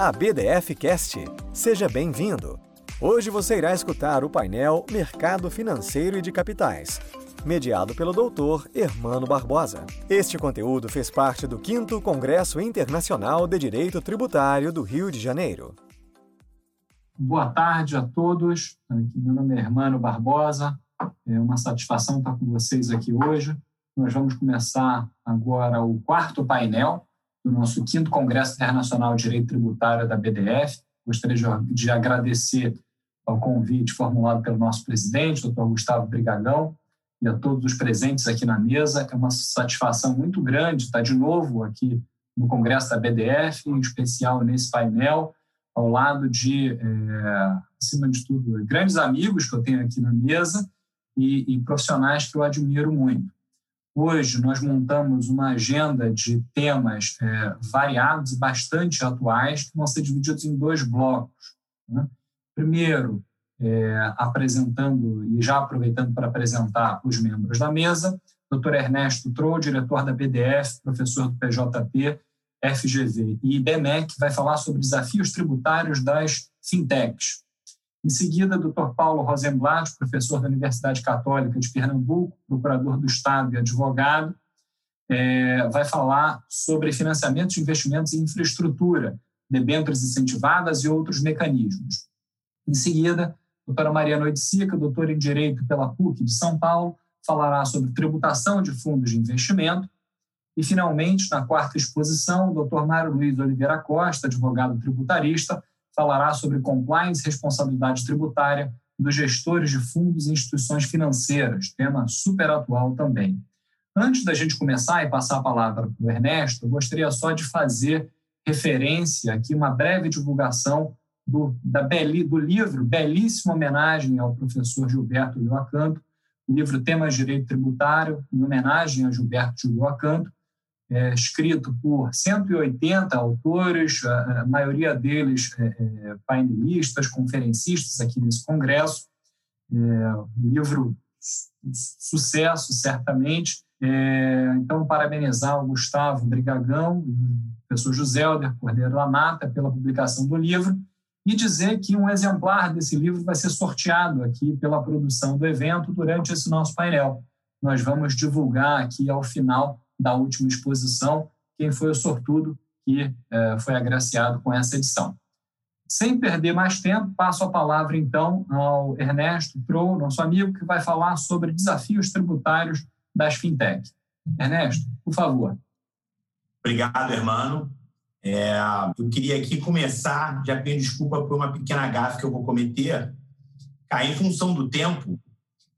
a BDF Cast. Seja bem-vindo. Hoje você irá escutar o painel Mercado Financeiro e de Capitais, mediado pelo doutor Hermano Barbosa. Este conteúdo fez parte do 5 Congresso Internacional de Direito Tributário do Rio de Janeiro. Boa tarde a todos. Meu nome é Hermano Barbosa. É uma satisfação estar com vocês aqui hoje. Nós vamos começar agora o quarto painel do nosso quinto Congresso Internacional de Direito Tributário da BDF. Gostaria de agradecer ao convite formulado pelo nosso presidente, doutor Gustavo Brigagão, e a todos os presentes aqui na mesa. É uma satisfação muito grande estar de novo aqui no Congresso da BDF, em especial nesse painel, ao lado de, é, acima de tudo, grandes amigos que eu tenho aqui na mesa e, e profissionais que eu admiro muito. Hoje nós montamos uma agenda de temas é, variados e bastante atuais que vão ser divididos em dois blocos. Né? Primeiro, é, apresentando e já aproveitando para apresentar os membros da mesa, Dr. Ernesto Trou, diretor da BDF, professor do PJP, FGV e IBMEC, vai falar sobre desafios tributários das fintechs. Em seguida, Dr. Paulo Rosenblatt, professor da Universidade Católica de Pernambuco, procurador do Estado e advogado, é, vai falar sobre financiamento de investimentos em infraestrutura, debêntures incentivadas e outros mecanismos. Em seguida, a doutora Mariana Oiticica, doutora em Direito pela PUC de São Paulo, falará sobre tributação de fundos de investimento. E, finalmente, na quarta exposição, o doutor Mário Luiz Oliveira Costa, advogado tributarista, falará sobre compliance e responsabilidade tributária dos gestores de fundos e instituições financeiras, tema super atual também. Antes da gente começar e passar a palavra para o Ernesto, eu gostaria só de fazer referência aqui, uma breve divulgação do, da beli, do livro, belíssima homenagem ao professor Gilberto Lioacanto, o livro Temas de Direito Tributário, em homenagem a Gilberto Lioacanto, é, escrito por 180 autores, a, maioria deles é, é, painelistas, conferencistas aqui nesse congresso. É, livro sucesso, certamente. É, então, parabenizar o Gustavo Brigagão e o professor José Helder Cordeiro da Mata pela publicação do livro e dizer que um exemplar desse livro vai ser sorteado aqui pela produção do evento durante esse nosso painel. Nós vamos divulgar aqui ao final da última exposição, quem foi o sortudo que é, foi agraciado com essa edição. Sem perder mais tempo, passo a palavra então ao Ernesto Pro, nosso amigo, que vai falar sobre desafios tributários das fintech. Ernesto, por favor. Obrigado, hermano. É, eu queria aqui começar, já pedindo desculpa por uma pequena gafe que eu vou cometer. Em função do tempo,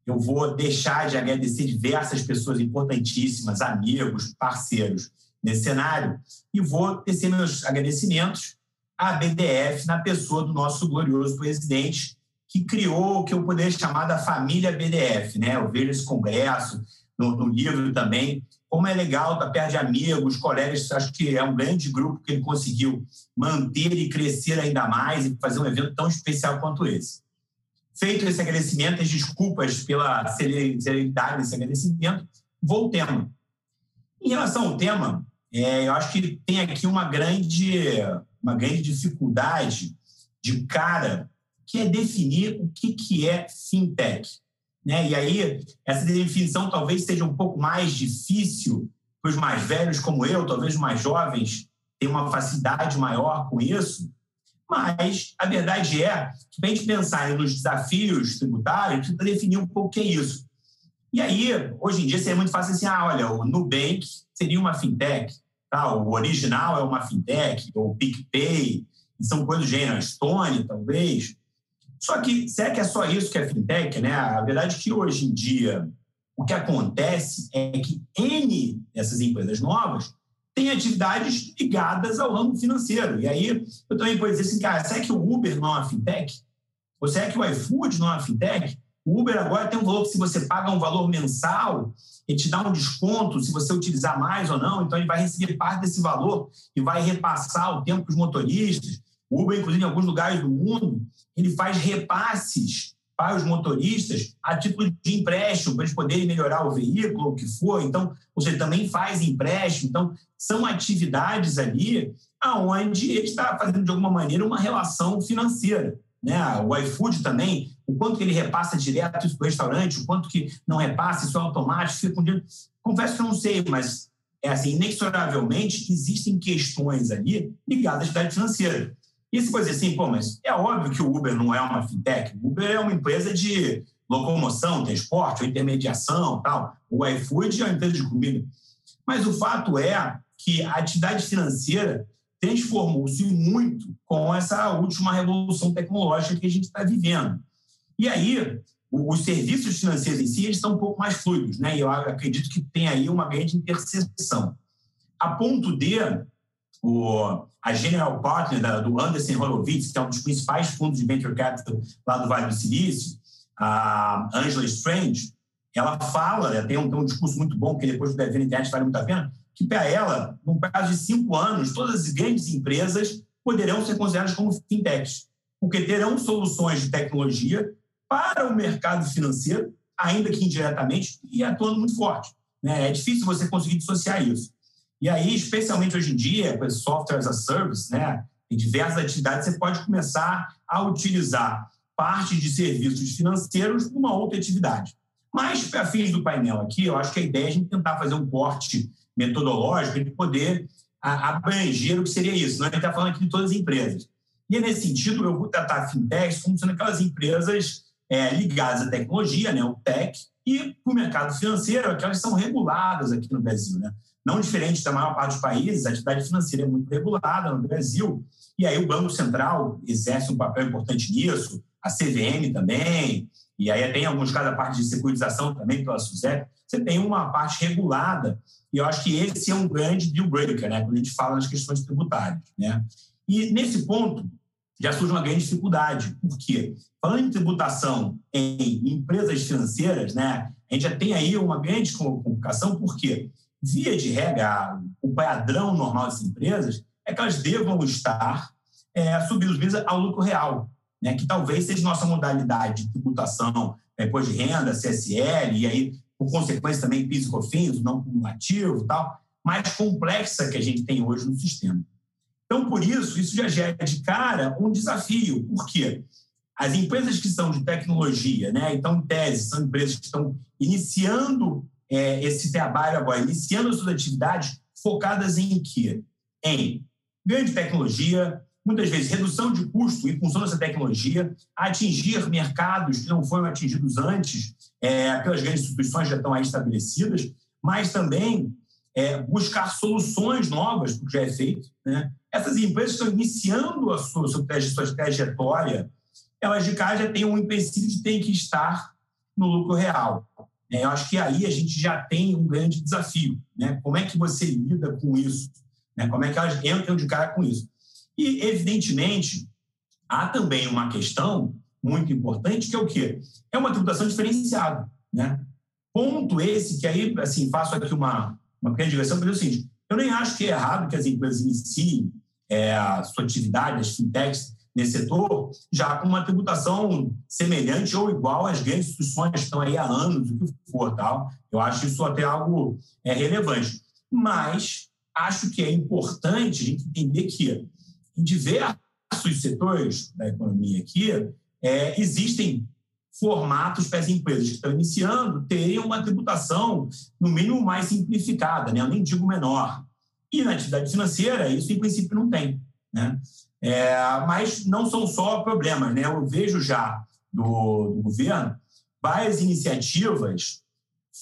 eu vou deixar de agradecer diversas pessoas importantíssimas, amigos, parceiros nesse cenário, e vou tecer meus agradecimentos à BDF na pessoa do nosso glorioso presidente, que criou o que eu poderia chamar da família BDF. Né? Eu vejo esse congresso, no, no livro também, como é legal estar perto de amigos, colegas, acho que é um grande grupo que ele conseguiu manter e crescer ainda mais e fazer um evento tão especial quanto esse. Feito esse agradecimento, as desculpas pela celeridade desse agradecimento, vou ao tema. Em relação ao tema, é, eu acho que tem aqui uma grande, uma grande dificuldade de cara, que é definir o que, que é fintech. Né? E aí, essa definição talvez seja um pouco mais difícil para os mais velhos como eu, talvez os mais jovens tenham uma facilidade maior com isso, mas a verdade é que, para a gente pensar nos desafios tributários, precisa definir um pouco o que é isso. E aí, hoje em dia, seria muito fácil assim: ah, olha, o Nubank seria uma fintech, tá? o original é uma fintech, ou o PicPay, são coisas do gênero, Stone, talvez. Só que, será que é só isso que é fintech? Né? A verdade é que hoje em dia, o que acontece é que N dessas empresas novas tem atividades ligadas ao ramo financeiro. E aí eu também posso dizer assim, cara, será que o Uber não é uma fintech? Ou será que o iFood não é uma fintech? O Uber agora tem um valor que se você paga um valor mensal, ele te dá um desconto se você utilizar mais ou não, então ele vai receber parte desse valor e vai repassar o tempo para os motoristas. O Uber, inclusive, em alguns lugares do mundo, ele faz repasses para os motoristas a título de empréstimo, para eles poderem melhorar o veículo, o que for. Então, você também faz empréstimo. Então, são atividades ali aonde ele está fazendo, de alguma maneira, uma relação financeira. Né? O iFood também, o quanto que ele repassa direto para o restaurante, o quanto que não repassa, isso é automático, fica com dinheiro. Confesso que eu não sei, mas é assim, inexoravelmente existem questões ali ligadas à atividade financeira. E pode dizer assim, pô, mas é óbvio que o Uber não é uma fintech. O Uber é uma empresa de locomoção, transporte, intermediação tal. O iFood é uma empresa de comida. Mas o fato é que a atividade financeira transformou-se muito com essa última revolução tecnológica que a gente está vivendo. E aí, os serviços financeiros em si eles estão um pouco mais fluidos, né? E eu acredito que tem aí uma grande interseção. A ponto de o, a General Partner da, do Anderson Horowitz, que é um dos principais fundos de venture capital lá do Vale do Silício, a Angela Strange, ela fala, tem um, tem um discurso muito bom, que depois deve ver na internet, vale muito a pena, que para ela, num prazo de cinco anos, todas as grandes empresas poderão ser consideradas como fintechs, porque terão soluções de tecnologia para o mercado financeiro, ainda que indiretamente, e atuando muito forte. Né? É difícil você conseguir dissociar isso. E aí, especialmente hoje em dia, com esse software as a service, né, em diversas atividades, você pode começar a utilizar parte de serviços financeiros numa outra atividade. Mas, para fins do painel aqui, eu acho que a ideia é a gente tentar fazer um corte metodológico de poder abranger o que seria isso. Não é? A gente está falando aqui de todas as empresas. E, nesse sentido, eu vou tratar fintechs como sendo aquelas empresas é, ligadas à tecnologia, né, o tech, e o mercado financeiro, aquelas são reguladas aqui no Brasil. Né? Não diferente da maior parte dos países, a atividade financeira é muito regulada no Brasil, e aí o Banco Central exerce um papel importante nisso, a CVM também, e aí tem em alguns casos a parte de securitização também pela SUSEP, você tem uma parte regulada, e eu acho que esse é um grande deal breaker, né, quando a gente fala nas questões tributárias. Né? E nesse ponto, já surge uma grande dificuldade, porque falando em tributação em empresas financeiras, né, a gente já tem aí uma grande complicação, porque via de regra, o padrão normal das empresas é que elas devam estar é, submetidas ao lucro real, né, que talvez seja nossa modalidade de tributação, depois de renda, CSL, e aí, por consequência, também PIS e COFINS, não cumulativo e tal, mais complexa que a gente tem hoje no sistema. Então, por isso, isso já gera de cara um desafio, porque as empresas que são de tecnologia, né, então, tese, são empresas que estão iniciando é, esse trabalho agora, iniciando as suas atividades focadas em quê? Em grande tecnologia, muitas vezes redução de custo em função dessa tecnologia, atingir mercados que não foram atingidos antes é, pelas grandes instituições já estão aí estabelecidas, mas também é, buscar soluções novas o que já é feito. Né? Essas empresas estão iniciando a sua, sua, trajetória, elas de cara já têm um empecilho de ter que estar no lucro real. É, eu acho que aí a gente já tem um grande desafio. Né? Como é que você lida com isso? Né? Como é que elas entram de cara com isso? E, evidentemente, há também uma questão muito importante, que é o quê? É uma tributação diferenciada. Né? Ponto esse que aí, assim, faço aqui uma, uma pequena digressão para dizer o seguinte, eu nem acho que é errado que as empresas iniciem é, a sua atividade, as fintechs, nesse setor, já com uma tributação semelhante ou igual às grandes instituições que estão aí há anos, o que for, tal. Eu acho isso até algo é, relevante. Mas acho que é importante a gente entender que em diversos setores da economia aqui, é, existem formatos para as empresas que estão iniciando terem uma tributação, no mínimo, mais simplificada, né? eu nem digo menor. E na atividade financeira, isso em princípio não tem. Né? É, mas não são só problemas, né? Eu vejo já do, do governo várias iniciativas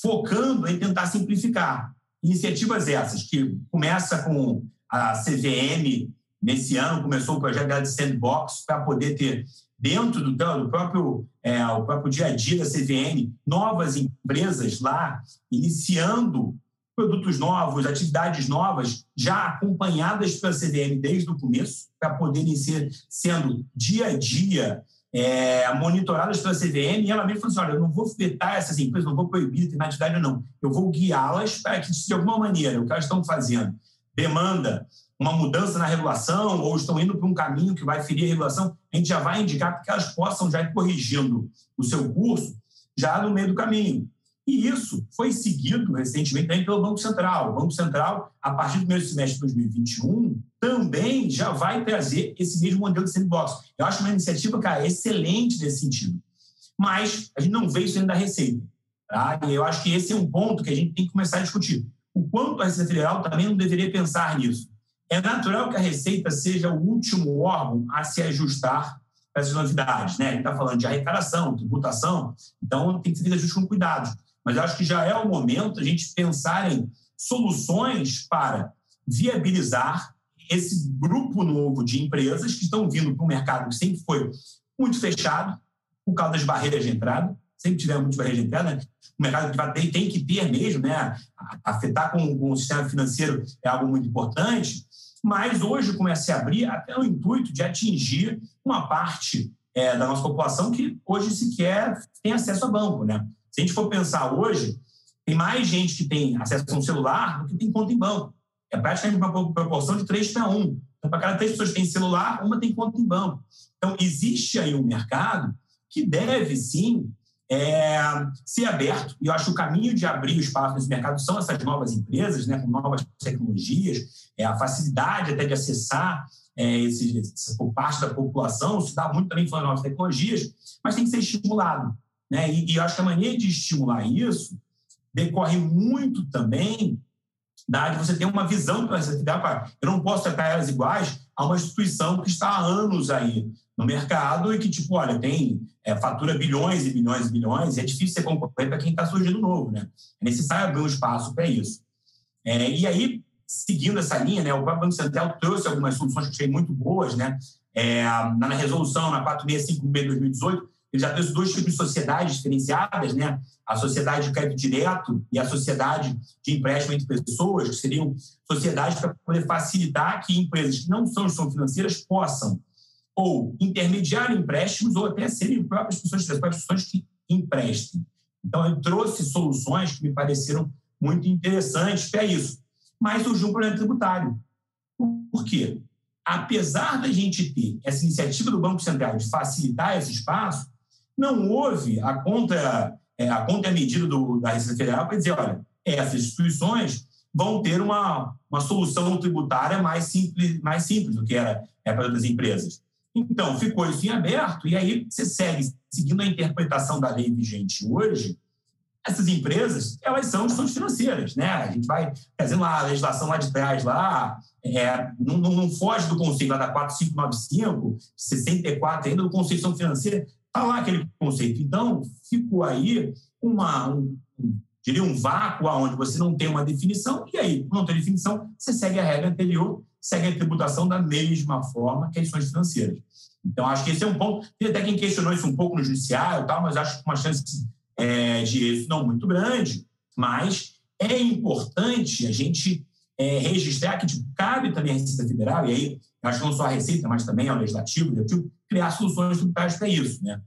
focando em tentar simplificar. Iniciativas essas que começa com a CVM nesse ano começou o projeto de sandbox para poder ter dentro do, do próprio é, o próprio dia a dia da CVM novas empresas lá iniciando produtos novos, atividades novas, já acompanhadas pela CVM desde o começo, para poderem ser sendo dia a dia é, monitoradas pela CVM, e ela mesmo falou assim: olha, eu não vou vetar essas empresas, não vou proibir determinada atividade, não. Eu vou guiá-las para que, de alguma maneira, o que elas estão fazendo demanda uma mudança na regulação ou estão indo para um caminho que vai ferir a regulação, a gente já vai indicar que elas possam já ir corrigindo o seu curso já no meio do caminho. E isso foi seguido recentemente também pelo Banco Central. O Banco Central, a partir do primeiro semestre de 2021, também já vai trazer esse mesmo modelo de sandbox. Eu acho uma iniciativa, cara, excelente nesse sentido. Mas a gente não vê isso dentro da Receita. Tá? E eu acho que esse é um ponto que a gente tem que começar a discutir. O quanto a Receita Federal também não deveria pensar nisso. É natural que a Receita seja o último órgão a se ajustar para novidades. Né? Ele está falando de arrecadação, tributação, então tem que ser feito ajuste com cuidado mas acho que já é o momento a gente pensar em soluções para viabilizar esse grupo novo de empresas que estão vindo para um mercado que sempre foi muito fechado por causa das barreiras de entrada, sempre tivemos muitas barreiras de entrada, né? o mercado que tem, tem que ter mesmo, né? afetar com, com, o sistema financeiro é algo muito importante, mas hoje começa a abrir até o intuito de atingir uma parte é, da nossa população que hoje sequer tem acesso a banco, né? Se a gente for pensar hoje, tem mais gente que tem acesso a um celular do que tem conta em banco. É praticamente uma proporção de 3 para 1. Então, para cada três pessoas que têm celular, uma tem conta em banco. Então, existe aí um mercado que deve, sim, é, ser aberto. E eu acho que o caminho de abrir o espaço nesse mercado são essas novas empresas, né, com novas tecnologias, é, a facilidade até de acessar é, esse, por parte da população, se dá muito também falando novas tecnologias, mas tem que ser estimulado. Né? E, e eu acho que a maneira de estimular isso decorre muito também da de você ter uma visão para essa atividade. Eu não posso tratar elas iguais a uma instituição que está há anos aí no mercado e que, tipo, olha, tem é, fatura bilhões e bilhões e bilhões, e é difícil ser concorrente para quem está surgindo novo, né? É necessário abrir um espaço para isso. É, e aí, seguindo essa linha, né, o próprio Banco Central trouxe algumas soluções que eu achei muito boas, né? É, na resolução, na 4656 de 2018, ele já trouxe dois tipos de sociedades diferenciadas, né? A sociedade de crédito direto e a sociedade de empréstimo entre pessoas, que seriam sociedades para poder facilitar que empresas que não são instituições financeiras possam ou intermediar empréstimos ou até serem próprias pessoas, as próprias pessoas que emprestem. Então, ele trouxe soluções que me pareceram muito interessantes para isso. Mas surgiu um problema tributário. Por quê? Apesar da gente ter essa iniciativa do Banco Central de facilitar esse espaço, não houve a conta, é, a conta e a medida do, da Receita Federal para dizer, olha, essas instituições vão ter uma, uma solução tributária mais simples, mais simples do que era é, para outras empresas. Então, ficou isso em aberto, e aí você segue, seguindo a interpretação da lei vigente hoje, essas empresas, elas são instituições financeiras, né? A gente vai fazendo lá a legislação lá de trás, lá, é, não, não, foge do conceito lá da 4595, 64 ainda, do conceito financeira, Está lá aquele conceito. Então, ficou aí uma, um, diria um vácuo onde você não tem uma definição, e aí, não tem definição, você segue a regra anterior, segue a tributação da mesma forma que as ações financeiras. Então, acho que esse é um ponto. Tem até quem questionou isso um pouco no judiciário, tal, mas acho que uma chance é, de êxito não muito grande. Mas é importante a gente é, registrar que tipo, cabe também a Receita Federal, e aí acho que não só a Receita, mas também ao Legislativo, criar soluções tributárias para isso. Né?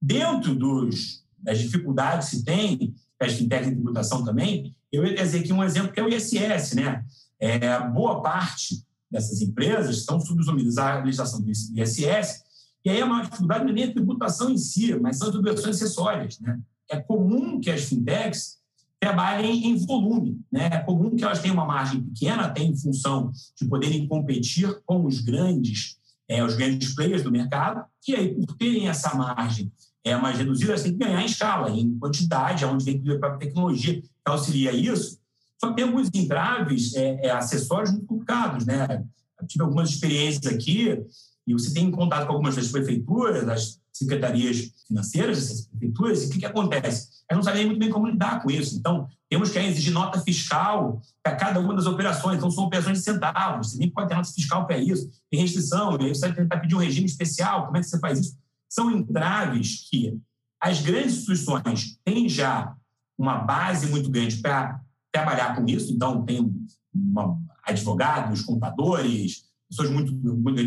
Dentro dos, das dificuldades que tem, as fintechs em tributação também, eu ia dizer aqui um exemplo que é o ISS. Né? É, boa parte dessas empresas estão subsumidas à legislação do ISS, e aí a maior dificuldade não é nem a tributação em si, mas são as tributações acessórias. Né? É comum que as fintechs trabalhem em volume. Né? É comum que elas tenham uma margem pequena, até em função de poderem competir com os grandes é, os grandes players do mercado, e aí, por terem essa margem é, mais reduzida, elas têm que ganhar em escala, em quantidade, onde vem a própria tecnologia que auxilia isso. Só que tem alguns entraves é, é, acessórios muito complicados. Né? Eu tive algumas experiências aqui, e você tem contato com algumas das prefeituras, das secretarias financeiras dessas prefeituras, e o que, que acontece? Elas não sabem muito bem como lidar com isso. Então, temos que exigir nota fiscal para cada uma das operações. Então, são operações de centavos. Você nem pode ter nota fiscal para isso. Tem restrição, e aí você vai tentar pedir um regime especial. Como é que você faz isso? São entraves que as grandes instituições têm já uma base muito grande para trabalhar com isso. Então, tem uma, advogados, contadores, pessoas muito, muito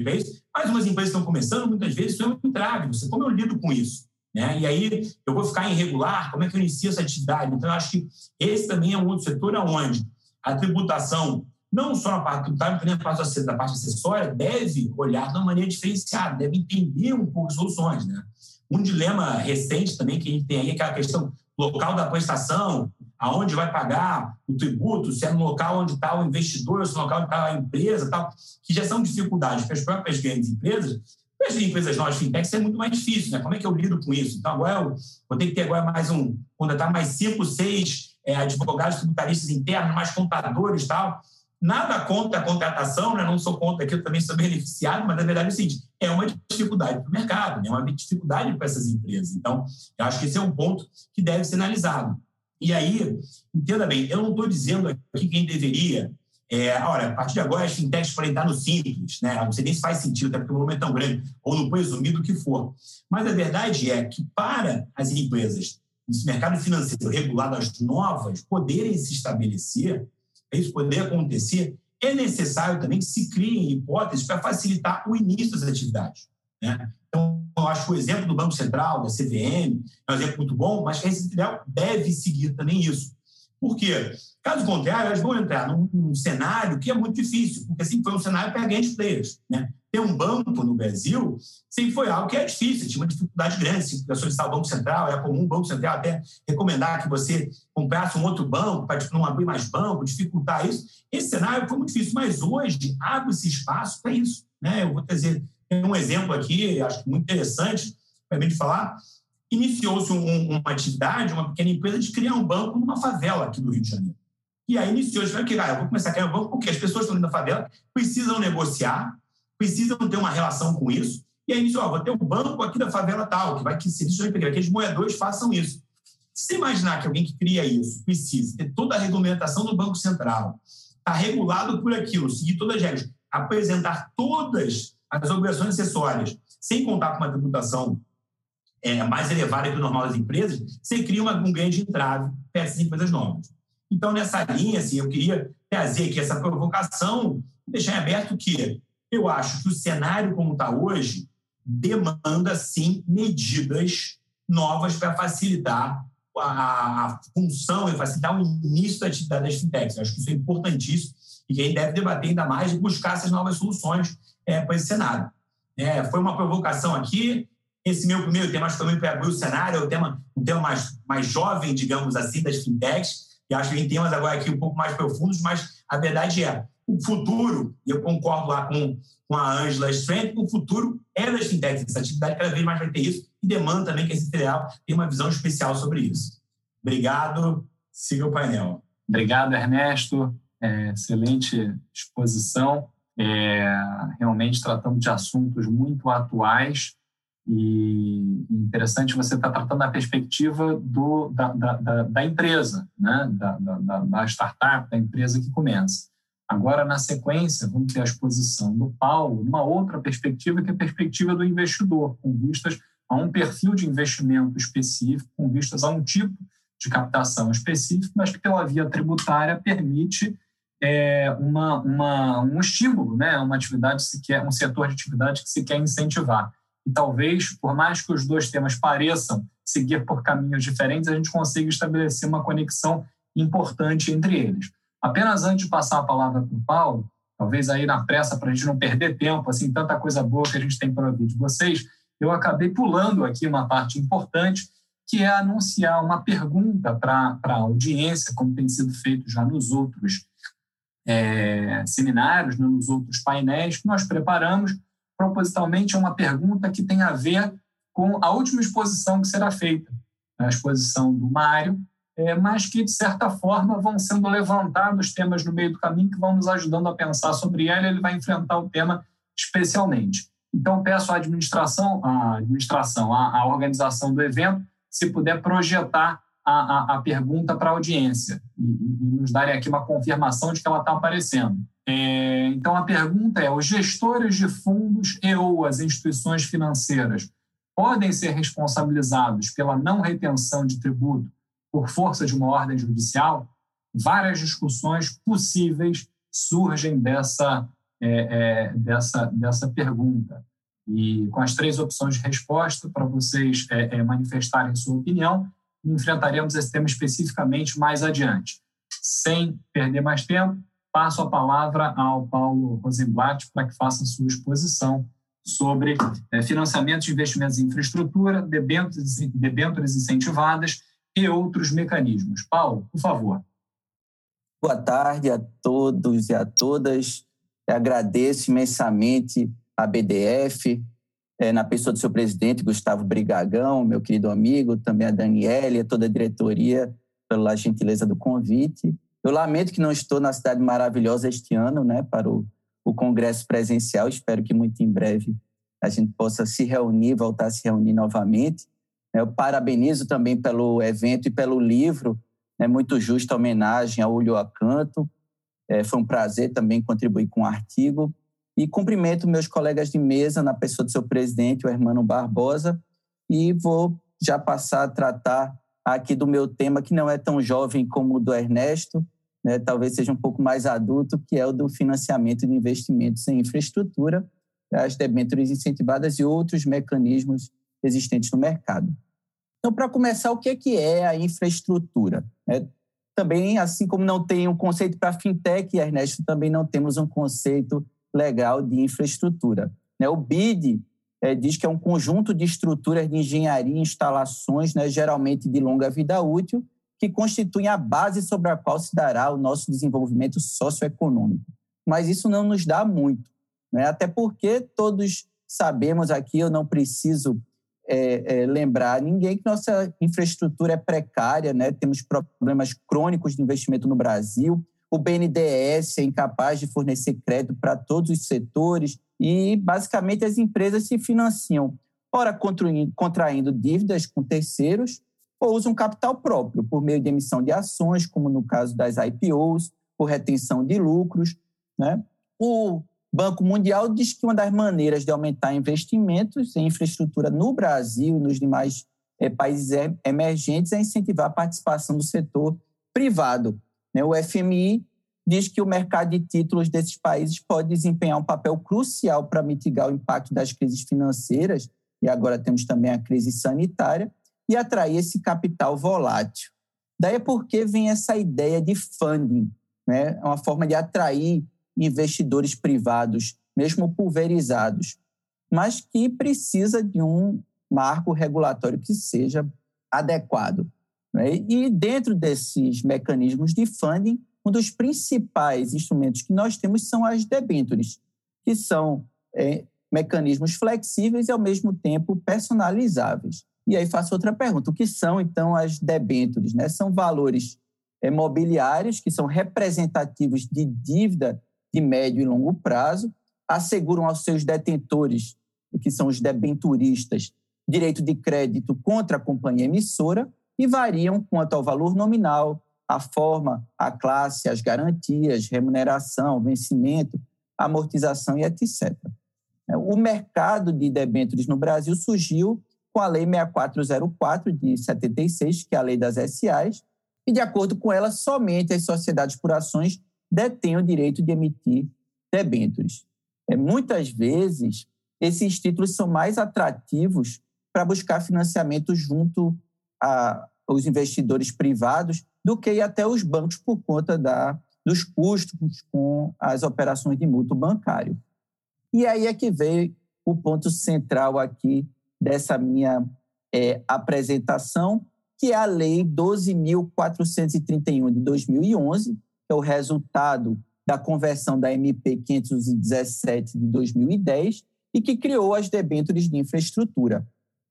mas umas empresas estão começando, muitas vezes isso é um entrave. Você, como eu lido com isso? Né? E aí eu vou ficar irregular, como é que eu inicio essa atividade? Então, eu acho que esse também é um outro setor onde a tributação não só na parte tributária, mas também na parte acessória, deve olhar de uma maneira diferenciada, deve entender um pouco as soluções. Né? Um dilema recente também que a gente tem aí é aquela questão local da prestação, aonde vai pagar o tributo, se é no local onde está o investidor, se é no local onde está a empresa, tal, que já são dificuldades para as próprias grandes empresas. Para as empresas novas fintechs é muito mais difícil, né? Como é que eu lido com isso? Então, agora eu vou ter que ter agora mais um, contratar mais cinco, seis é, advogados tributaristas internos, mais contadores tal. Nada contra a contratação, né? não sou contra aqui, eu também sou beneficiado, mas a verdade é o seguinte: é uma dificuldade para o mercado, né? é uma dificuldade para essas empresas. Então, eu acho que esse é um ponto que deve ser analisado. E aí, entenda bem, eu não estou dizendo aqui quem deveria. É, olha, a partir de agora as fintechs podem estar no simples, né? não sei nem se faz sentido, até porque o volume é tão grande, ou no presumido que for. Mas a verdade é que para as empresas nesse mercado financeiro regulado, as novas poderem se estabelecer, para isso poder acontecer, é necessário também que se criem hipóteses para facilitar o início das atividades. Né? Então, eu acho que o exemplo do Banco Central, da CVM, é um exemplo muito bom, mas que a Receita Federal deve seguir também isso. Por quê? Caso contrário, elas vão entrar num, num cenário que é muito difícil, porque sempre foi um cenário para grandes players. Né? Ter um banco no Brasil sempre foi algo que é difícil, tinha uma dificuldade grande. Se você solicitar o Banco Central, é comum o Banco Central até recomendar que você comprasse um outro banco para tipo, não abrir mais banco, dificultar isso. Esse cenário foi muito difícil, mas hoje abre-se espaço para isso. Né? Eu vou trazer um exemplo aqui, acho muito interessante para a gente falar. Iniciou-se um, uma atividade, uma pequena empresa, de criar um banco numa favela aqui do Rio de Janeiro. E aí iniciou-se, que ah, eu vou começar a criar um banco porque as pessoas estão dentro favela, precisam negociar, precisam ter uma relação com isso. E aí iniciou, ó, vou ter um banco aqui da favela tal, que vai que se que aqueles moedores façam isso. Se você imaginar que alguém que cria isso precisa ter toda a regulamentação do Banco Central, está regulado por aquilo, seguir todas as regras, apresentar todas as obrigações acessórias, sem contar com uma tributação é, mais elevada que o normal das empresas, você cria uma, um ganho de entrave para essas empresas novas. Então, nessa linha, assim, eu queria trazer aqui essa provocação, deixar em aberto que eu acho que o cenário como está hoje demanda, sim, medidas novas para facilitar a, a, função e facilitar o início da atividade das fintechs. Eu acho que isso é importantíssimo e que a gente deve debater ainda mais e buscar essas novas soluções é, para esse cenário. É, foi uma provocação aqui. Esse meu primeiro tema, acho que também para abrir o cenário, é o tema, um tema mais, mais jovem, digamos assim, das fintechs. E acho que tem temas agora aqui um pouco mais profundos, mas a verdade é, o futuro, e eu concordo lá com, com a Angela Strand, o futuro é das fintechs. Essa atividade cada vez mais vai ter isso e demanda também que esse federal tenha uma visão especial sobre isso. Obrigado. Siga o painel. Obrigado, Ernesto. É, excelente exposição. É, realmente tratando de assuntos muito atuais e interessante você estar tá tratando da perspectiva do, da, da, da empresa, né? da, da, da startup, da empresa que começa. Agora, na sequência, vamos ter a exposição do Paulo, numa outra perspectiva, que é a perspectiva do investidor, com vistas a um perfil de investimento específico, com vistas a um tipo de captação específico, mas que pela via tributária permite é, uma, uma, um estímulo, né? uma atividade se quer, um setor de atividade que se quer incentivar. E talvez, por mais que os dois temas pareçam seguir por caminhos diferentes, a gente consiga estabelecer uma conexão importante entre eles. Apenas antes de passar a palavra para o Paulo, talvez aí na pressa, para a gente não perder tempo, assim, tanta coisa boa que a gente tem para ouvir de vocês, eu acabei pulando aqui uma parte importante, que é anunciar uma pergunta para a audiência, como tem sido feito já nos outros é, seminários, né, nos outros painéis que nós preparamos. Propositalmente, é uma pergunta que tem a ver com a última exposição que será feita, a exposição do Mário, é, mas que, de certa forma, vão sendo levantados temas no meio do caminho que vão nos ajudando a pensar sobre ela. Ele vai enfrentar o tema especialmente. Então, peço à administração, à administração, à, à organização do evento, se puder projetar a, a, a pergunta para a audiência e, e, nos darem aqui uma confirmação de que ela está aparecendo. É, então, a pergunta é: os gestores de fundos e ou as instituições financeiras podem ser responsabilizados pela não retenção de tributo por força de uma ordem judicial, várias discussões possíveis surgem dessa, é, é, dessa, dessa pergunta. E com as três opções de resposta, para vocês é, é, manifestarem sua opinião, enfrentaremos esse tema especificamente mais adiante. Sem perder mais tempo, passo a palavra ao Paulo Rosenblatt para que faça sua exposição sobre é, financiamento de investimentos em infraestrutura, debêntures, debêntures incentivadas e outros mecanismos. Paulo, por favor. Boa tarde a todos e a todas. Eu agradeço imensamente a BDF, é, na pessoa do seu presidente, Gustavo Brigagão, meu querido amigo, também a Daniela e a toda a diretoria, pela gentileza do convite. Eu lamento que não estou na cidade maravilhosa este ano, né, para o o congresso presencial. Espero que muito em breve a gente possa se reunir, voltar a se reunir novamente. Eu parabenizo também pelo evento e pelo livro, é né, muito justa homenagem ao Ulho Acanto. É, foi um prazer também contribuir com o artigo. E cumprimento meus colegas de mesa, na pessoa do seu presidente, o Hermano Barbosa, e vou já passar a tratar aqui do meu tema, que não é tão jovem como o do Ernesto, né, talvez seja um pouco mais adulto, que é o do financiamento de investimentos em infraestrutura, as debêntures incentivadas e outros mecanismos existentes no mercado. Então, para começar, o que é a infraestrutura? É, também, assim como não tem um conceito para fintech, Ernesto, também não temos um conceito legal de infraestrutura. Né? O BID é, diz que é um conjunto de estruturas de engenharia e instalações, né, geralmente de longa vida útil, que constituem a base sobre a qual se dará o nosso desenvolvimento socioeconômico. Mas isso não nos dá muito, né? até porque todos sabemos aqui, eu não preciso é, é, lembrar ninguém que nossa infraestrutura é precária, né? temos problemas crônicos de investimento no Brasil, o BNDES é incapaz de fornecer crédito para todos os setores e, basicamente, as empresas se financiam, ora contraindo dívidas com terceiros, ou usam capital próprio, por meio de emissão de ações, como no caso das IPOs, por retenção de lucros. Né? O Banco Mundial diz que uma das maneiras de aumentar investimentos em infraestrutura no Brasil e nos demais é, países emergentes é incentivar a participação do setor privado. Né? O FMI diz que o mercado de títulos desses países pode desempenhar um papel crucial para mitigar o impacto das crises financeiras, e agora temos também a crise sanitária, e atrair esse capital volátil. Daí é porque vem essa ideia de funding, né? É uma forma de atrair investidores privados, mesmo pulverizados, mas que precisa de um marco regulatório que seja adequado. Né? E dentro desses mecanismos de funding, um dos principais instrumentos que nós temos são as debêntures, que são é, mecanismos flexíveis e, ao mesmo tempo, personalizáveis. E aí faço outra pergunta: o que são então as debêntures? Né? São valores mobiliários que são representativos de dívida de médio e longo prazo, asseguram aos seus detentores, que são os debenturistas, direito de crédito contra a companhia emissora e variam quanto ao valor nominal, a forma, a classe, as garantias, remuneração, vencimento, amortização e etc. O mercado de debêntures no Brasil surgiu com a Lei 6404 de 76, que é a Lei das SAs, e de acordo com ela, somente as sociedades por ações detêm o direito de emitir debêntures. É, muitas vezes, esses títulos são mais atrativos para buscar financiamento junto aos investidores privados do que até os bancos por conta da, dos custos com as operações de mútuo bancário. E aí é que veio o ponto central aqui dessa minha é, apresentação, que é a Lei 12.431 de 2011, que é o resultado da conversão da MP 517 de 2010 e que criou as debêntures de infraestrutura.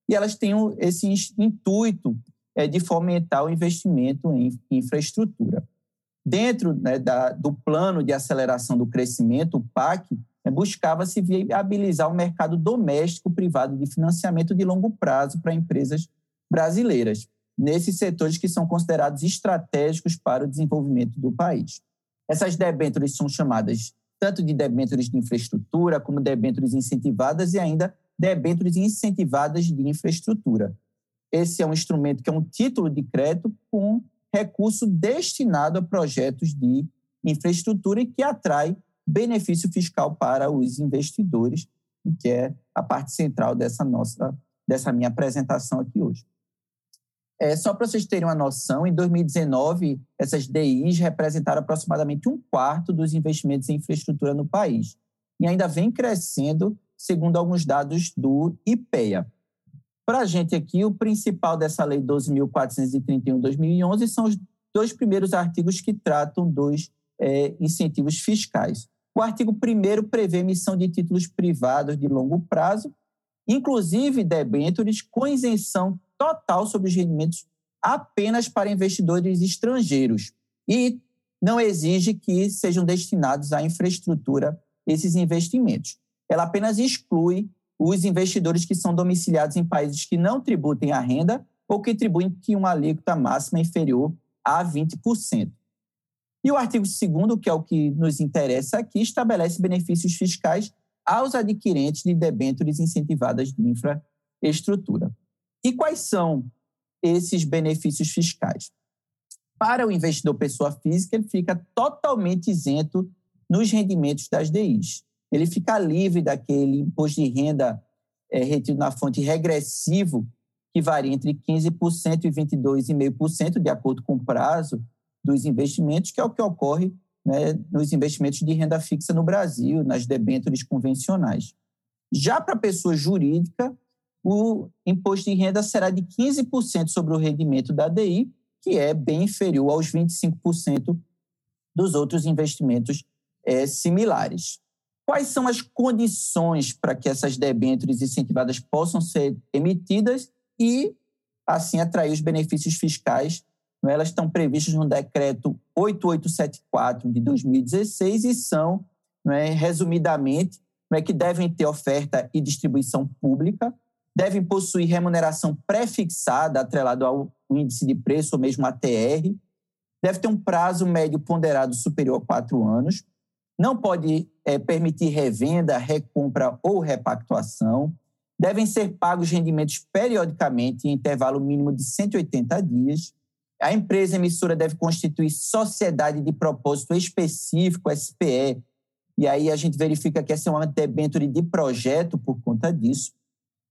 E elas têm esse intuito é, de fomentar o investimento em infraestrutura. Dentro né, da, do plano de aceleração do crescimento, o PAC, é, buscava-se viabilizar o mercado doméstico privado de financiamento de longo prazo para empresas brasileiras, nesses setores que são considerados estratégicos para o desenvolvimento do país. Essas debêntures são chamadas tanto de debêntures de infraestrutura, como debêntures incentivadas e ainda debêntures incentivadas de infraestrutura. Esse é um instrumento que é um título de crédito com recurso destinado a projetos de infraestrutura e que atrai benefício fiscal para os investidores, que é a parte central dessa nossa dessa minha apresentação aqui hoje. É, só para vocês terem uma noção, em 2019, essas DIs representaram aproximadamente um quarto dos investimentos em infraestrutura no país. E ainda vem crescendo, segundo alguns dados do IPEA. Para a gente aqui, o principal dessa Lei 12.431-2011 são os dois primeiros artigos que tratam dos é, incentivos fiscais. O artigo 1 prevê emissão de títulos privados de longo prazo, inclusive debêntures com isenção total sobre os rendimentos apenas para investidores estrangeiros e não exige que sejam destinados à infraestrutura esses investimentos. Ela apenas exclui os investidores que são domiciliados em países que não tributem a renda ou que tributem uma alíquota máxima inferior a 20%. E o artigo 2 que é o que nos interessa aqui, estabelece benefícios fiscais aos adquirentes de debêntures incentivadas de infraestrutura. E quais são esses benefícios fiscais? Para o investidor pessoa física, ele fica totalmente isento nos rendimentos das DIs. Ele fica livre daquele imposto de renda é, retido na fonte regressivo, que varia entre 15% e 22,5%, de acordo com o prazo dos investimentos, que é o que ocorre né, nos investimentos de renda fixa no Brasil, nas debêntures convencionais. Já para a pessoa jurídica, o imposto de renda será de 15% sobre o rendimento da DI, que é bem inferior aos 25% dos outros investimentos é, similares. Quais são as condições para que essas debêntures incentivadas possam ser emitidas e, assim, atrair os benefícios fiscais? É? Elas estão previstas no decreto 8874 de 2016 e são, é, resumidamente, é, que devem ter oferta e distribuição pública, devem possuir remuneração pré-fixada, atrelado ao índice de preço ou mesmo ATR, deve ter um prazo médio ponderado superior a quatro anos, não pode é, permitir revenda, recompra ou repactuação, devem ser pagos rendimentos periodicamente em intervalo mínimo de 180 dias, a empresa emissora deve constituir sociedade de propósito específico, SPE, e aí a gente verifica que essa é uma debênture de projeto por conta disso.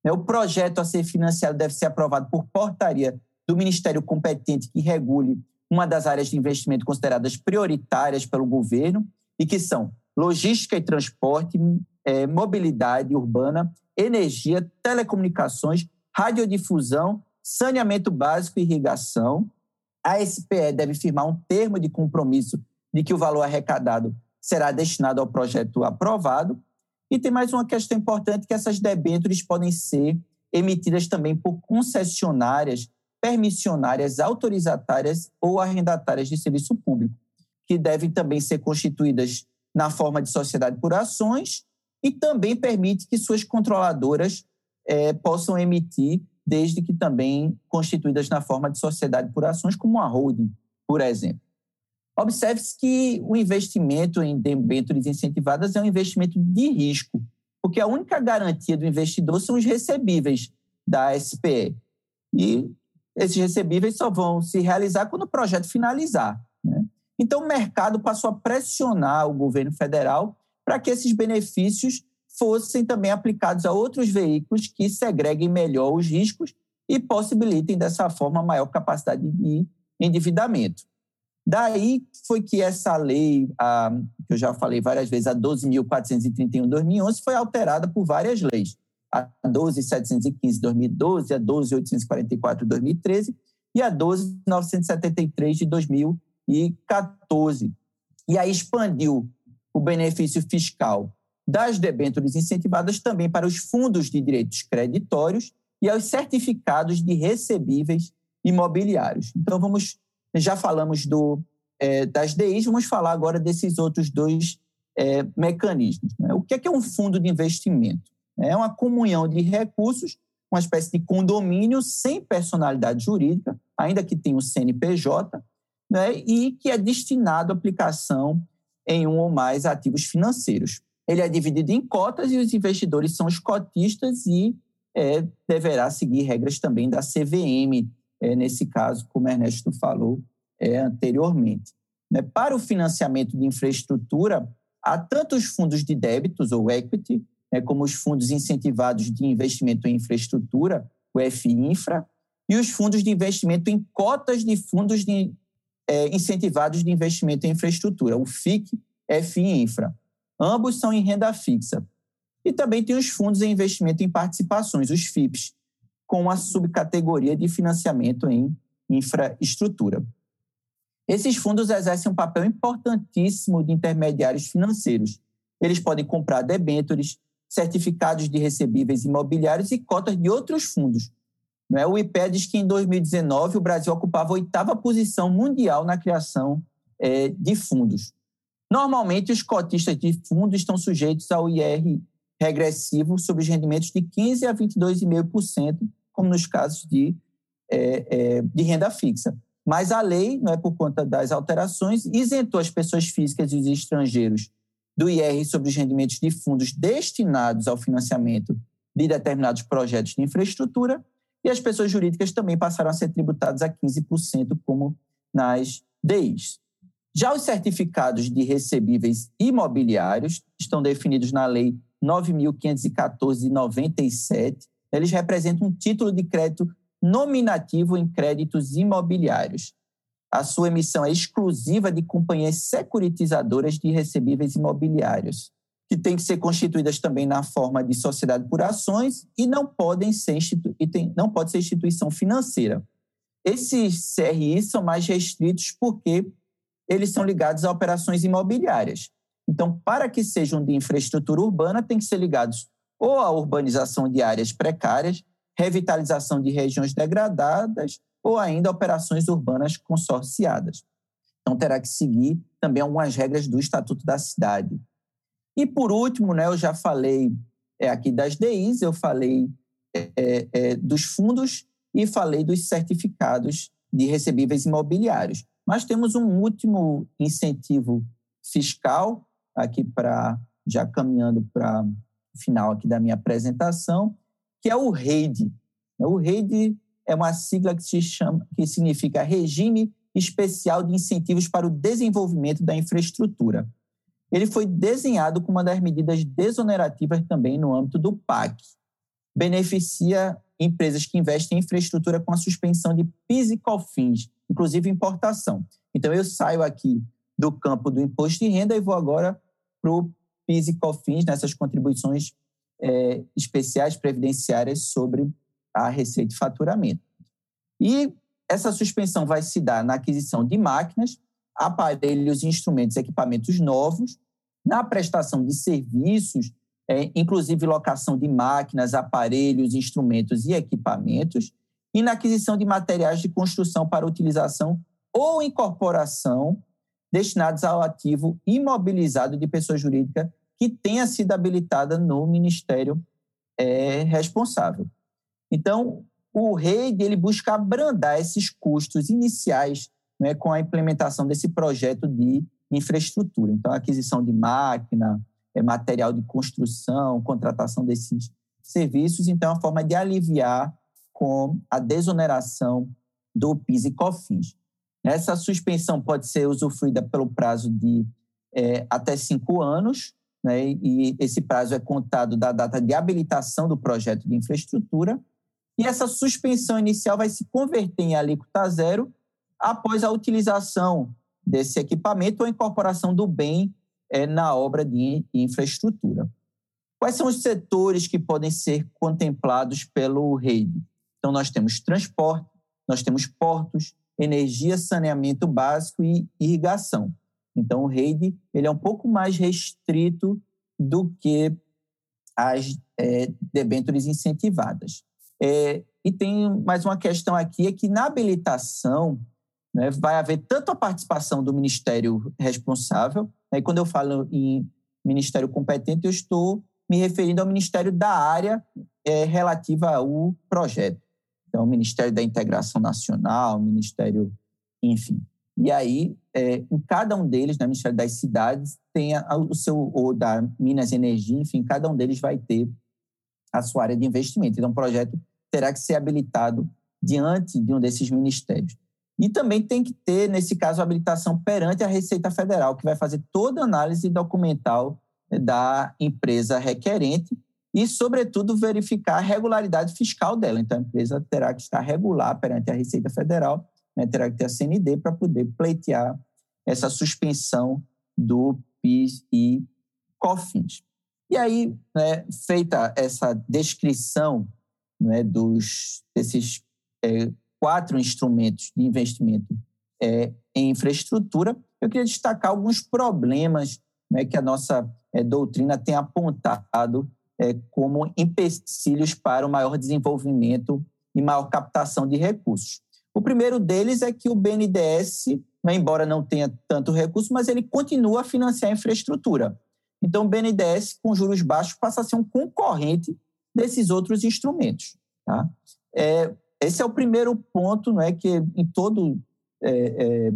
Né, o projeto a ser financiado deve ser aprovado por portaria do Ministério competente que regule uma das áreas de investimento consideradas prioritárias pelo governo e que são logística e transporte, é, mobilidade urbana, energia, telecomunicações, radiodifusão, saneamento básico e irrigação. A SPE deve firmar um termo de compromisso de que o valor arrecadado será destinado ao projeto aprovado e tem mais uma questão importante que essas debêntures podem ser emitidas também por concessionárias, permissionárias, autorizatárias ou arrendatárias de serviço público, que devem também ser constituídas na forma de sociedade por ações e também permite que suas controladoras é, possam emitir, desde que também constituídas na forma de sociedade por ações, como a holding, por exemplo. Observe-se que o investimento em debêntures incentivadas é um investimento de risco, porque a única garantia do investidor são os recebíveis da SPE. E esses recebíveis só vão se realizar quando o projeto finalizar. Então, o mercado passou a pressionar o governo federal para que esses benefícios fossem também aplicados a outros veículos que segreguem melhor os riscos e possibilitem, dessa forma, maior capacidade de endividamento. Daí foi que essa lei, que eu já falei várias vezes, a 12.431-2011, foi alterada por várias leis. A 12.715-2012, a 12.844-2013 e a 12.973 de 2014. E aí expandiu o benefício fiscal das debêntures incentivadas também para os fundos de direitos creditórios e aos certificados de recebíveis imobiliários. Então, vamos já falamos do, é, das DIs, vamos falar agora desses outros dois é, mecanismos. Né? O que é, que é um fundo de investimento? É uma comunhão de recursos, uma espécie de condomínio sem personalidade jurídica, ainda que tenha o CNPJ, né? e que é destinado à aplicação em um ou mais ativos financeiros. Ele é dividido em cotas e os investidores são os cotistas e é, deverá seguir regras também da CVM, é, nesse caso, como Ernesto falou é, anteriormente. Né? Para o financiamento de infraestrutura, há tanto os fundos de débitos, ou equity, né, como os fundos incentivados de investimento em infraestrutura, o FINFRA, e os fundos de investimento em cotas de fundos de, é, incentivados de investimento em infraestrutura, o FIC, FI Infra. Ambos são em renda fixa. E também tem os fundos em investimento em participações, os FIPs, com a subcategoria de financiamento em infraestrutura. Esses fundos exercem um papel importantíssimo de intermediários financeiros. Eles podem comprar debêntures, certificados de recebíveis imobiliários e cotas de outros fundos. É? O IPE diz que em 2019 o Brasil ocupava a oitava posição mundial na criação é, de fundos. Normalmente, os cotistas de fundos estão sujeitos ao IR regressivo sobre os rendimentos de 15% a 22,5%, como nos casos de, é, é, de renda fixa. Mas a lei, não é por conta das alterações, isentou as pessoas físicas e os estrangeiros do IR sobre os rendimentos de fundos destinados ao financiamento de determinados projetos de infraestrutura, e as pessoas jurídicas também passaram a ser tributadas a 15%, como nas DIs. Já os certificados de recebíveis imobiliários estão definidos na Lei 9.514/97. Eles representam um título de crédito nominativo em créditos imobiliários. A sua emissão é exclusiva de companhias securitizadoras de recebíveis imobiliários, que têm que ser constituídas também na forma de sociedade por ações e não podem ser institu e tem, não pode ser instituição financeira. Esses CRIs são mais restritos porque eles são ligados a operações imobiliárias. Então, para que sejam de infraestrutura urbana, tem que ser ligados ou à urbanização de áreas precárias, revitalização de regiões degradadas ou ainda operações urbanas consorciadas. Então, terá que seguir também algumas regras do Estatuto da Cidade. E, por último, né, eu já falei é, aqui das DIs, eu falei é, é, é, dos fundos e falei dos certificados de recebíveis imobiliários. Mas temos um último incentivo fiscal, aqui para, já caminhando para o final aqui da minha apresentação, que é o REID. O REID é uma sigla que, se chama, que significa Regime Especial de Incentivos para o Desenvolvimento da Infraestrutura. Ele foi desenhado com uma das medidas desonerativas também no âmbito do PAC. Beneficia empresas que investem em infraestrutura com a suspensão de PIS e COFINS, inclusive importação. Então, eu saio aqui do campo do imposto de renda e vou agora para o PIS e COFINS, nessas contribuições é, especiais previdenciárias sobre a receita e faturamento. E essa suspensão vai se dar na aquisição de máquinas, aparelhos, instrumentos, equipamentos novos, na prestação de serviços, é, inclusive locação de máquinas, aparelhos, instrumentos e equipamentos, e na aquisição de materiais de construção para utilização ou incorporação destinados ao ativo imobilizado de pessoa jurídica que tenha sido habilitada no Ministério é, responsável. Então, o REID ele busca abrandar esses custos iniciais né, com a implementação desse projeto de infraestrutura. Então, aquisição de máquina, é, material de construção, contratação desses serviços. Então, é uma forma de aliviar com a desoneração do PIS e COFINS. Essa suspensão pode ser usufruída pelo prazo de é, até cinco anos, né, e esse prazo é contado da data de habilitação do projeto de infraestrutura, e essa suspensão inicial vai se converter em alíquota zero após a utilização desse equipamento ou incorporação do bem é, na obra de infraestrutura. Quais são os setores que podem ser contemplados pelo REID? Então, nós temos transporte, nós temos portos, energia, saneamento básico e irrigação. Então, o REID ele é um pouco mais restrito do que as é, debêntures incentivadas. É, e tem mais uma questão aqui, é que na habilitação né, vai haver tanto a participação do Ministério responsável, né, e quando eu falo em Ministério competente, eu estou me referindo ao Ministério da área é, relativa ao projeto. Então, o Ministério da Integração Nacional, o Ministério, enfim. E aí, é, em cada um deles, no né, Ministério das Cidades, tem a, o seu, ou da Minas Energia, enfim, cada um deles vai ter a sua área de investimento. Então, o projeto terá que ser habilitado diante de um desses ministérios. E também tem que ter, nesse caso, habilitação perante a Receita Federal, que vai fazer toda a análise documental da empresa requerente e, sobretudo, verificar a regularidade fiscal dela. Então, a empresa terá que estar regular perante a Receita Federal, né, terá que ter a CND para poder pleitear essa suspensão do PIS e COFINS. E aí, né, feita essa descrição né, dos, desses é, quatro instrumentos de investimento é, em infraestrutura, eu queria destacar alguns problemas né, que a nossa é, doutrina tem apontado é, como empecilhos para o maior desenvolvimento e maior captação de recursos. O primeiro deles é que o BNDES, né, embora não tenha tanto recurso, mas ele continua a financiar a infraestrutura. Então, o BNDES, com juros baixos, passa a ser um concorrente desses outros instrumentos. Tá? É, esse é o primeiro ponto, não é que em todo, é, é,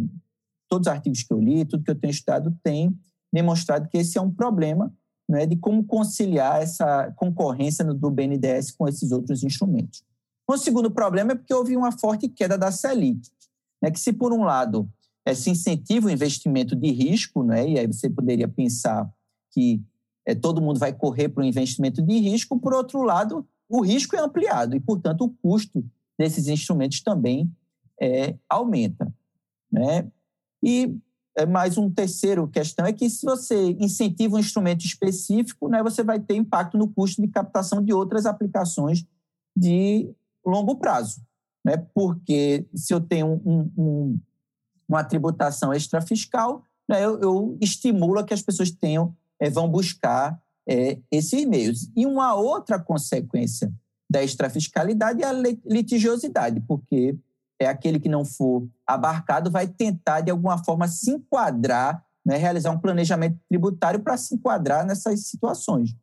todos os artigos que eu li, tudo que eu tenho estudado, tem demonstrado que esse é um problema né, de como conciliar essa concorrência do BNDES com esses outros instrumentos. O segundo problema é porque houve uma forte queda da Selic, né, que se por um lado é, se incentiva o investimento de risco, né, e aí você poderia pensar que é, todo mundo vai correr para o investimento de risco, por outro lado, o risco é ampliado e, portanto, o custo desses instrumentos também é, aumenta. Né? E é, mais um terceiro questão é que se você incentiva um instrumento específico, né, você vai ter impacto no custo de captação de outras aplicações de longo prazo. Né? Porque se eu tenho um, um, uma tributação extrafiscal, né, eu, eu estimulo que as pessoas tenham, é, vão buscar é, esses meios. E uma outra consequência da extrafiscalidade é a litigiosidade, porque é aquele que não for abarcado vai tentar, de alguma forma, se enquadrar, né, realizar um planejamento tributário para se enquadrar nessas situações.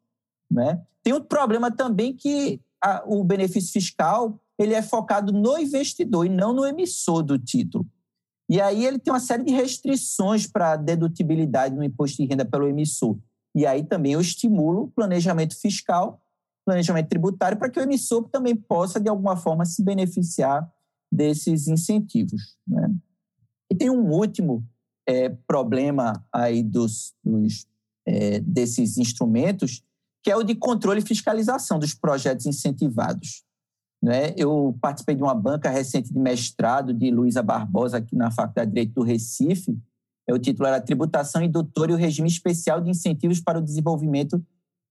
Né? Tem outro problema também que a, o benefício fiscal ele é focado no investidor e não no emissor do título. E aí ele tem uma série de restrições para dedutibilidade no imposto de renda pelo emissor. E aí também eu estimulo o planejamento fiscal, planejamento tributário, para que o emissor também possa, de alguma forma, se beneficiar desses incentivos. Né? E tem um último é, problema aí dos, dos é, desses instrumentos, que é o de controle e fiscalização dos projetos incentivados. Né? Eu participei de uma banca recente de mestrado de Luísa Barbosa aqui na Faculdade de Direito do Recife. O título era Tributação Indutora e o Regime Especial de Incentivos para o Desenvolvimento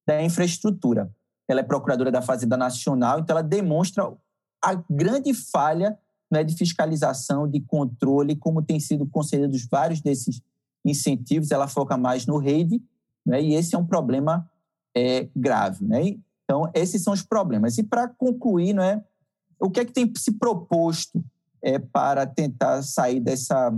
da Infraestrutura. Ela é procuradora da Fazenda Nacional, então ela demonstra a grande falha né, de fiscalização, de controle, como tem sido concedidos vários desses incentivos, ela foca mais no rede, né, e esse é um problema é, grave. Né? Então, esses são os problemas. E para concluir, né, o que é que tem se proposto é, para tentar sair dessa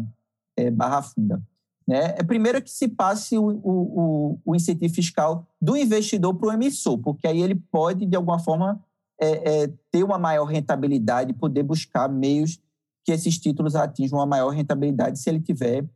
é, barra funda? Né? É primeiro que se passe o, o, o incentivo fiscal do investidor para o emissor, porque aí ele pode, de alguma forma, é, é, ter uma maior rentabilidade, poder buscar meios que esses títulos atinjam uma maior rentabilidade se ele tiver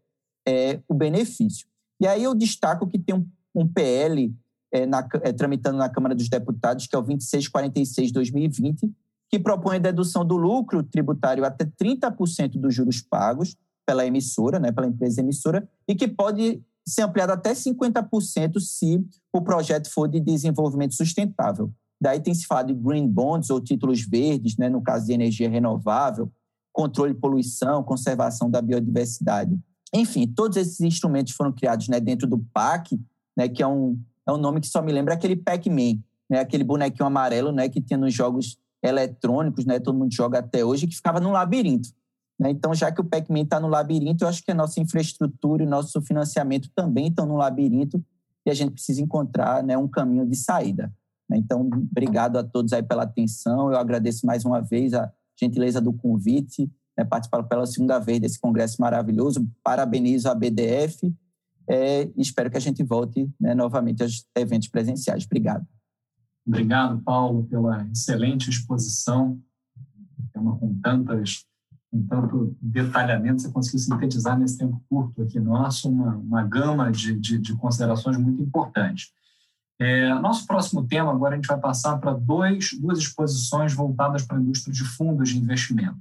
é, o benefício. E aí eu destaco que tem um, um PL é, na, é, tramitando na Câmara dos Deputados, que é o 2646-2020, que propõe a dedução do lucro tributário até 30% dos juros pagos pela emissora, né, pela empresa emissora, e que pode ser ampliado até 50% se o projeto for de desenvolvimento sustentável. Daí tem se falado de green bonds ou títulos verdes, né, no caso de energia renovável, controle de poluição, conservação da biodiversidade. Enfim, todos esses instrumentos foram criados né, dentro do PAC, né, que é um, é um nome que só me lembra aquele Pac-Man, né, aquele bonequinho amarelo né, que tinha nos jogos eletrônicos, né, todo mundo joga até hoje, que ficava num labirinto. Né? Então, já que o Pac-Man está no labirinto, eu acho que a nossa infraestrutura e nosso financiamento também estão no labirinto e a gente precisa encontrar né, um caminho de saída. Né? Então, obrigado a todos aí pela atenção. Eu agradeço mais uma vez a gentileza do convite, né, participar pela segunda vez desse congresso maravilhoso. Parabenizo a BDF é, espero que a gente volte né, novamente aos eventos presenciais. Obrigado. Obrigado, Paulo, pela excelente exposição, tema com tantas com tanto detalhamento, você conseguiu sintetizar nesse tempo curto aqui nosso uma, uma gama de, de, de considerações muito importantes. É, nosso próximo tema, agora a gente vai passar para duas exposições voltadas para a indústria de fundos de investimento.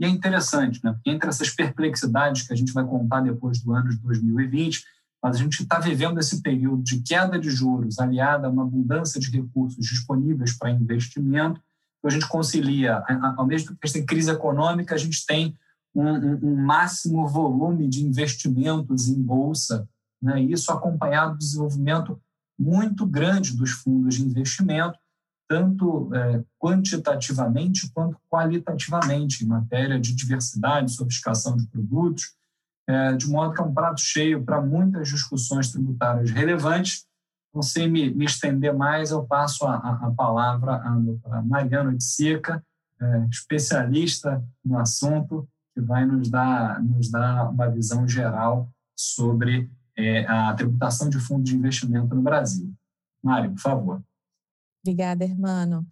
E é interessante, né? porque entre essas perplexidades que a gente vai contar depois do ano de 2020, mas a gente está vivendo esse período de queda de juros aliada a uma abundância de recursos disponíveis para investimento. A gente concilia, ao mesmo tempo que a gente tem crise econômica, a gente tem um, um, um máximo volume de investimentos em bolsa, né? isso acompanhado do desenvolvimento muito grande dos fundos de investimento, tanto é, quantitativamente quanto qualitativamente, em matéria de diversidade, sofisticação de produtos, é, de modo que é um prato cheio para muitas discussões tributárias relevantes. Não sei me, me estender mais, eu passo a, a, palavra à doutora Mariana Oiticica, é, especialista no assunto, que vai nos dar, nos dar uma visão geral sobre é, a tributação de fundos de investimento no Brasil. Mário, por favor. Obrigada, hermano.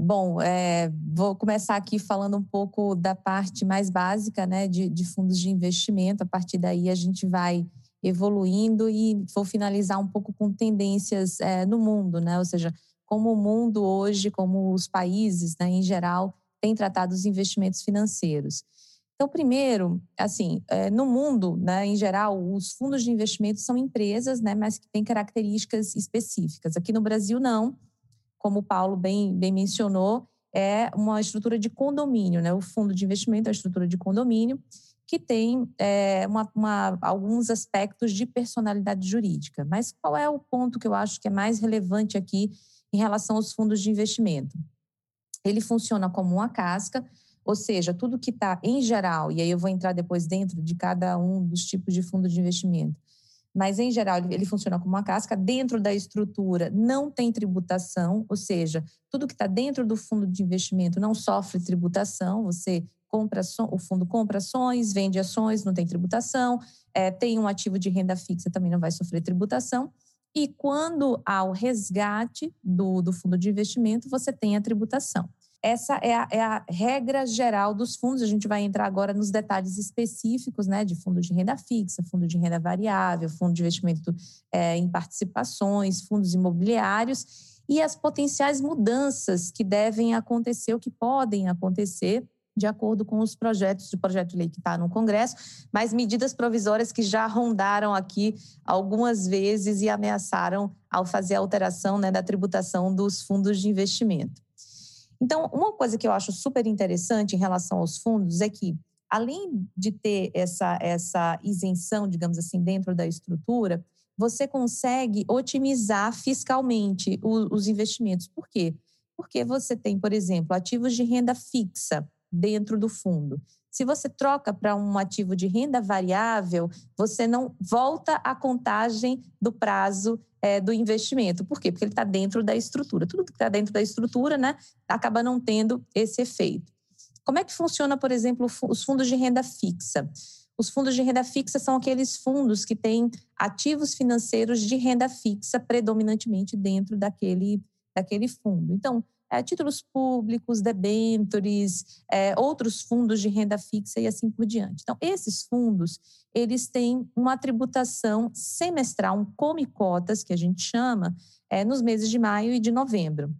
Bom, é, vou começar aqui falando um pouco da parte mais básica né, de, de, fundos de investimento. A partir daí, a gente vai evoluindo e vou finalizar um pouco com tendências é, no mundo, né? ou seja, como o mundo hoje, como os países né, em geral, têm tratado os investimentos financeiros. Então, primeiro, assim, é, no mundo, né, em geral, os fundos de investimento são empresas, né, mas que têm características específicas. Aqui no Brasil, não como o Paulo bem, bem mencionou, é uma estrutura de condomínio, né? O fundo de investimento é uma estrutura de condomínio que tem é, uma, uma, alguns aspectos de personalidade jurídica. Mas qual é o ponto que eu acho que é mais relevante aqui em relação aos fundos de investimento? Ele funciona como uma casca, ou seja, tudo que está em geral, e aí eu vou entrar depois dentro de cada um dos tipos de fundo de investimento, mas em geral ele, funciona como uma casca. Dentro da estrutura não tem tributação, ou seja, tudo que está dentro do fundo de investimento não sofre tributação. Você compra o fundo compra ações, vende ações, não tem tributação. É, tem um ativo de renda fixa, também não vai sofrer tributação. E quando há o resgate do, do fundo de investimento, você tem a tributação. Essa é a, é a, regra geral dos fundos. A gente vai entrar agora nos detalhes específicos, né, de fundo de renda fixa, fundo de renda variável, fundo de investimento é, em participações, fundos imobiliários e as potenciais mudanças que devem acontecer, ou que podem acontecer de acordo com os projetos de projeto de lei que está no Congresso, mas medidas provisórias que já rondaram aqui algumas vezes e ameaçaram ao fazer a alteração né, da tributação dos fundos de investimento. Então, uma coisa que eu acho super interessante em relação aos fundos é que, além de ter essa, essa isenção, digamos assim, dentro da estrutura, você consegue otimizar fiscalmente os, os investimentos. Por quê? Porque você tem, por exemplo, ativos de renda fixa dentro do fundo. Se você troca para um ativo de renda variável, você não volta a contagem do prazo é, do investimento. Por quê? Porque ele está dentro da estrutura. Tudo que está dentro da estrutura né, acaba não tendo esse efeito. Como é que funciona, por exemplo, os fundos de renda fixa? Os fundos de renda fixa são aqueles fundos que têm ativos financeiros de renda fixa predominantemente dentro daquele, daquele fundo. Então, é, títulos públicos, debentures, é, outros fundos de renda fixa e assim por diante. Então, esses fundos, eles têm uma tributação semestral, um come cotas, que a gente chama, é, nos meses de maio e de novembro.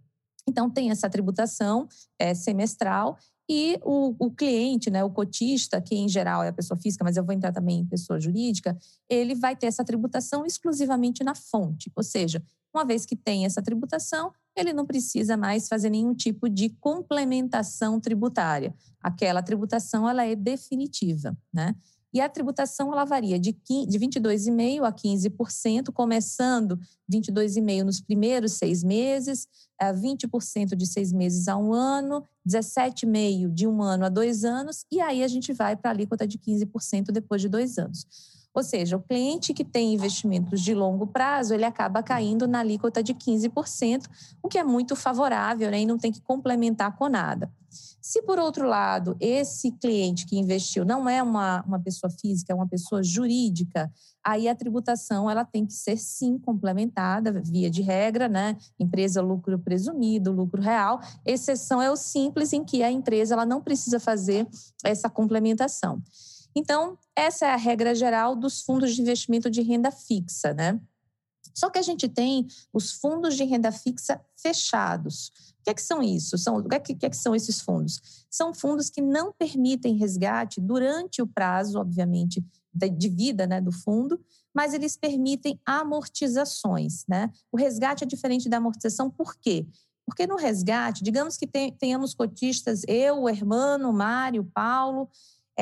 Então, tem essa tributação é, semestral e o, o, cliente, né, o cotista, que em geral é a pessoa física, mas eu vou entrar também em pessoa jurídica, ele vai ter essa tributação exclusivamente na fonte. Ou seja, uma vez que tem essa tributação, ele não precisa mais fazer nenhum tipo de complementação tributária. Aquela tributação ela é definitiva, né? E a tributação ela varia de 22,5% a 15%, começando 22,5% nos primeiros seis meses, 20% de seis meses a um ano, 17,5% de um ano a dois anos, e aí a gente vai para a alíquota de 15% depois de dois anos. Ou seja, o cliente que tem investimentos de longo prazo, ele acaba caindo na alíquota de 15%, o que é muito favorável né, e não tem que complementar com nada. Se, por outro lado, esse cliente que investiu não é uma, uma pessoa física, é uma pessoa jurídica, aí a tributação ela tem que ser, sim, complementada, via de regra, né? Empresa lucro presumido, lucro real. Exceção é o simples, em que a empresa ela não precisa fazer essa complementação. Então, essa é a regra geral dos fundos de investimento de renda fixa, né? Só que a gente tem os fundos de renda fixa fechados. O que é que são isso? São, o que é que, é são esses fundos? São fundos que não permitem resgate durante o prazo, obviamente, de vida né, do fundo, mas eles permitem amortizações. Né? O resgate é diferente da amortização, por quê? Porque no resgate, digamos que tenhamos cotistas, eu, o Hermano, o Mário, o Paulo,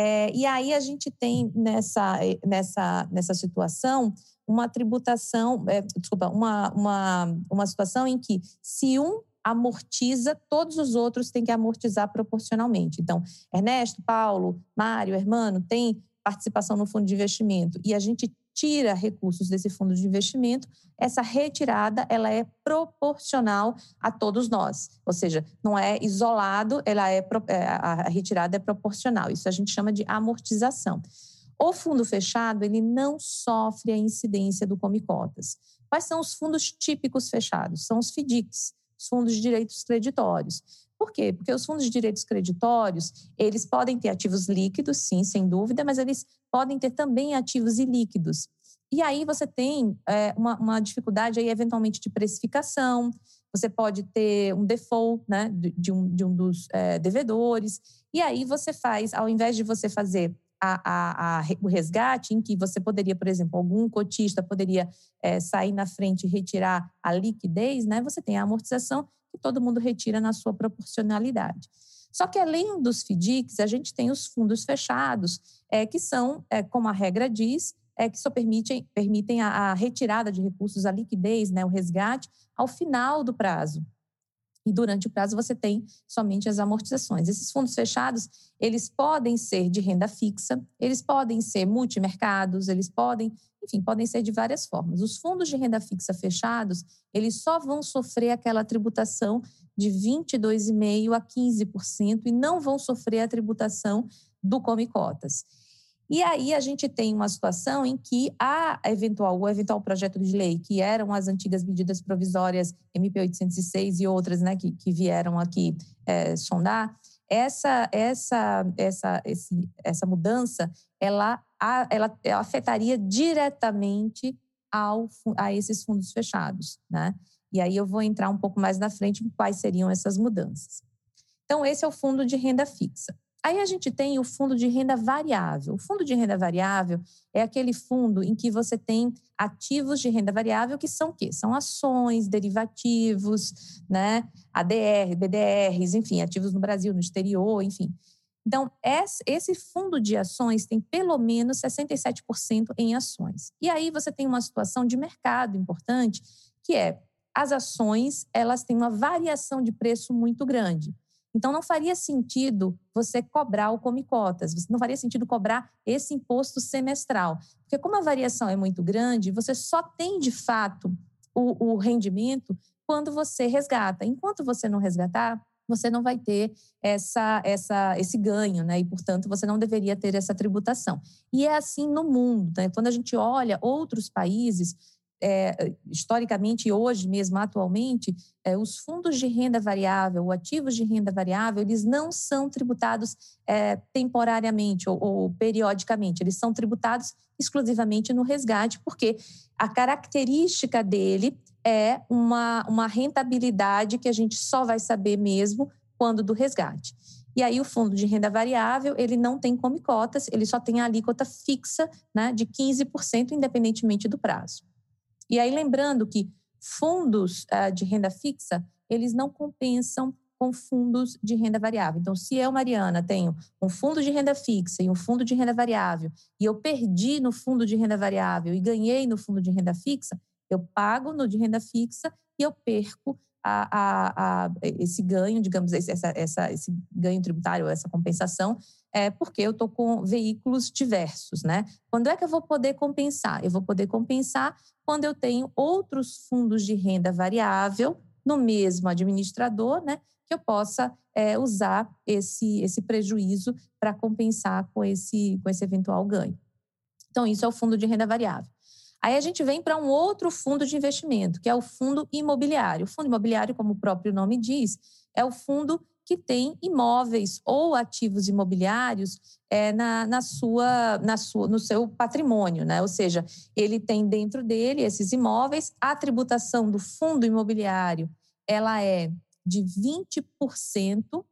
é, e aí a gente tem nessa, nessa, nessa situação uma tributação, é, desculpa, uma, uma, uma situação em que se um amortiza, todos os outros têm que amortizar proporcionalmente. Então, Ernesto, Paulo, Mário, Hermano, tem participação no fundo de investimento e a gente tira recursos desse fundo de investimento, essa retirada ela é proporcional a todos nós, ou seja, não é isolado, ela é, é a retirada é proporcional. Isso a gente chama de amortização. O fundo fechado ele não sofre a incidência do come cotas. Quais são os fundos típicos fechados? São os FDICs, os fundos de direitos creditórios. Por quê? Porque os fundos de direitos creditórios, eles podem ter ativos líquidos, sim, sem dúvida, mas eles podem ter também ativos ilíquidos. E aí você tem é, uma, uma, dificuldade aí, eventualmente, de precificação, você pode ter um default né, de, um, de um dos é, devedores, e aí você faz, ao invés de você fazer a, a, a, o resgate, em que você poderia, por exemplo, algum cotista poderia é, sair na frente e retirar a liquidez, né, você tem a amortização que todo mundo retira na sua proporcionalidade. Só que além dos FDICs, a gente tem os fundos fechados, é, que são, é, como a regra diz, é, que só permitem, permitem a, a, retirada de recursos, a liquidez, né, o resgate, ao final do prazo. E durante o prazo você tem somente as amortizações. Esses fundos fechados, eles podem ser de renda fixa, eles podem ser multimercados, eles podem, enfim, podem ser de várias formas. Os fundos de renda fixa fechados, eles só vão sofrer aquela tributação de 22,5% a 15% e não vão sofrer a tributação do Come Cotas. E aí a gente tem uma situação em que a eventual, o eventual projeto de lei, que eram as antigas medidas provisórias MP 806 e outras né, que, que vieram aqui é, sondar, essa, essa, essa, esse, essa mudança ela, ela, ela afetaria diretamente ao, a esses fundos fechados. Né? E aí eu vou entrar um pouco mais na frente em quais seriam essas mudanças. Então, esse é o fundo de renda fixa. Aí a gente tem o fundo de renda variável. O fundo de renda variável é aquele fundo em que você tem ativos de renda variável que são o quê? São ações, derivativos, né? ADR, BDRs, enfim, ativos no Brasil, no exterior, enfim. Então, esse fundo de ações tem pelo menos 67% em ações. E aí você tem uma situação de mercado importante, que é as ações, elas têm uma variação de preço muito grande. Então, não faria sentido você cobrar o come cotas, não faria sentido cobrar esse imposto semestral. Porque, como a variação é muito grande, você só tem de fato o, o rendimento quando você resgata. Enquanto você não resgatar, você não vai ter essa, essa, esse ganho, né? E, portanto, você não deveria ter essa tributação. E é assim no mundo. Né? Quando a gente olha outros países, é, historicamente hoje mesmo, atualmente, é, os fundos de renda variável, ou ativos de renda variável, eles não são tributados é, temporariamente ou, ou, periodicamente, eles são tributados exclusivamente no resgate, porque a característica dele é uma, uma rentabilidade que a gente só vai saber mesmo quando do resgate. E aí o fundo de renda variável, ele não tem come cotas, ele só tem a alíquota fixa né, de 15%, independentemente do prazo. E aí, lembrando que fundos uh, de renda fixa, eles não compensam com fundos de renda variável. Então, se eu, Mariana, tenho um fundo de renda fixa e um fundo de renda variável, e eu perdi no fundo de renda variável e ganhei no fundo de renda fixa, eu pago no de renda fixa e eu perco a, a, a, esse ganho, digamos, essa, essa, esse ganho tributário, essa compensação, é porque eu estou com veículos diversos, né? Quando é que eu vou poder compensar? Eu vou poder compensar quando eu tenho outros fundos de renda variável no mesmo administrador, né? Que eu possa é, usar esse, esse prejuízo para compensar com esse, com esse eventual ganho. Então, isso é o fundo de renda variável. Aí a gente vem para um outro fundo de investimento, que é o fundo imobiliário. O fundo imobiliário, como o próprio nome diz, é o fundo que tem imóveis ou ativos imobiliários é, na, na, sua, na sua, no seu patrimônio, né? Ou seja, ele tem dentro dele esses imóveis. A tributação do fundo imobiliário ela é de 20%.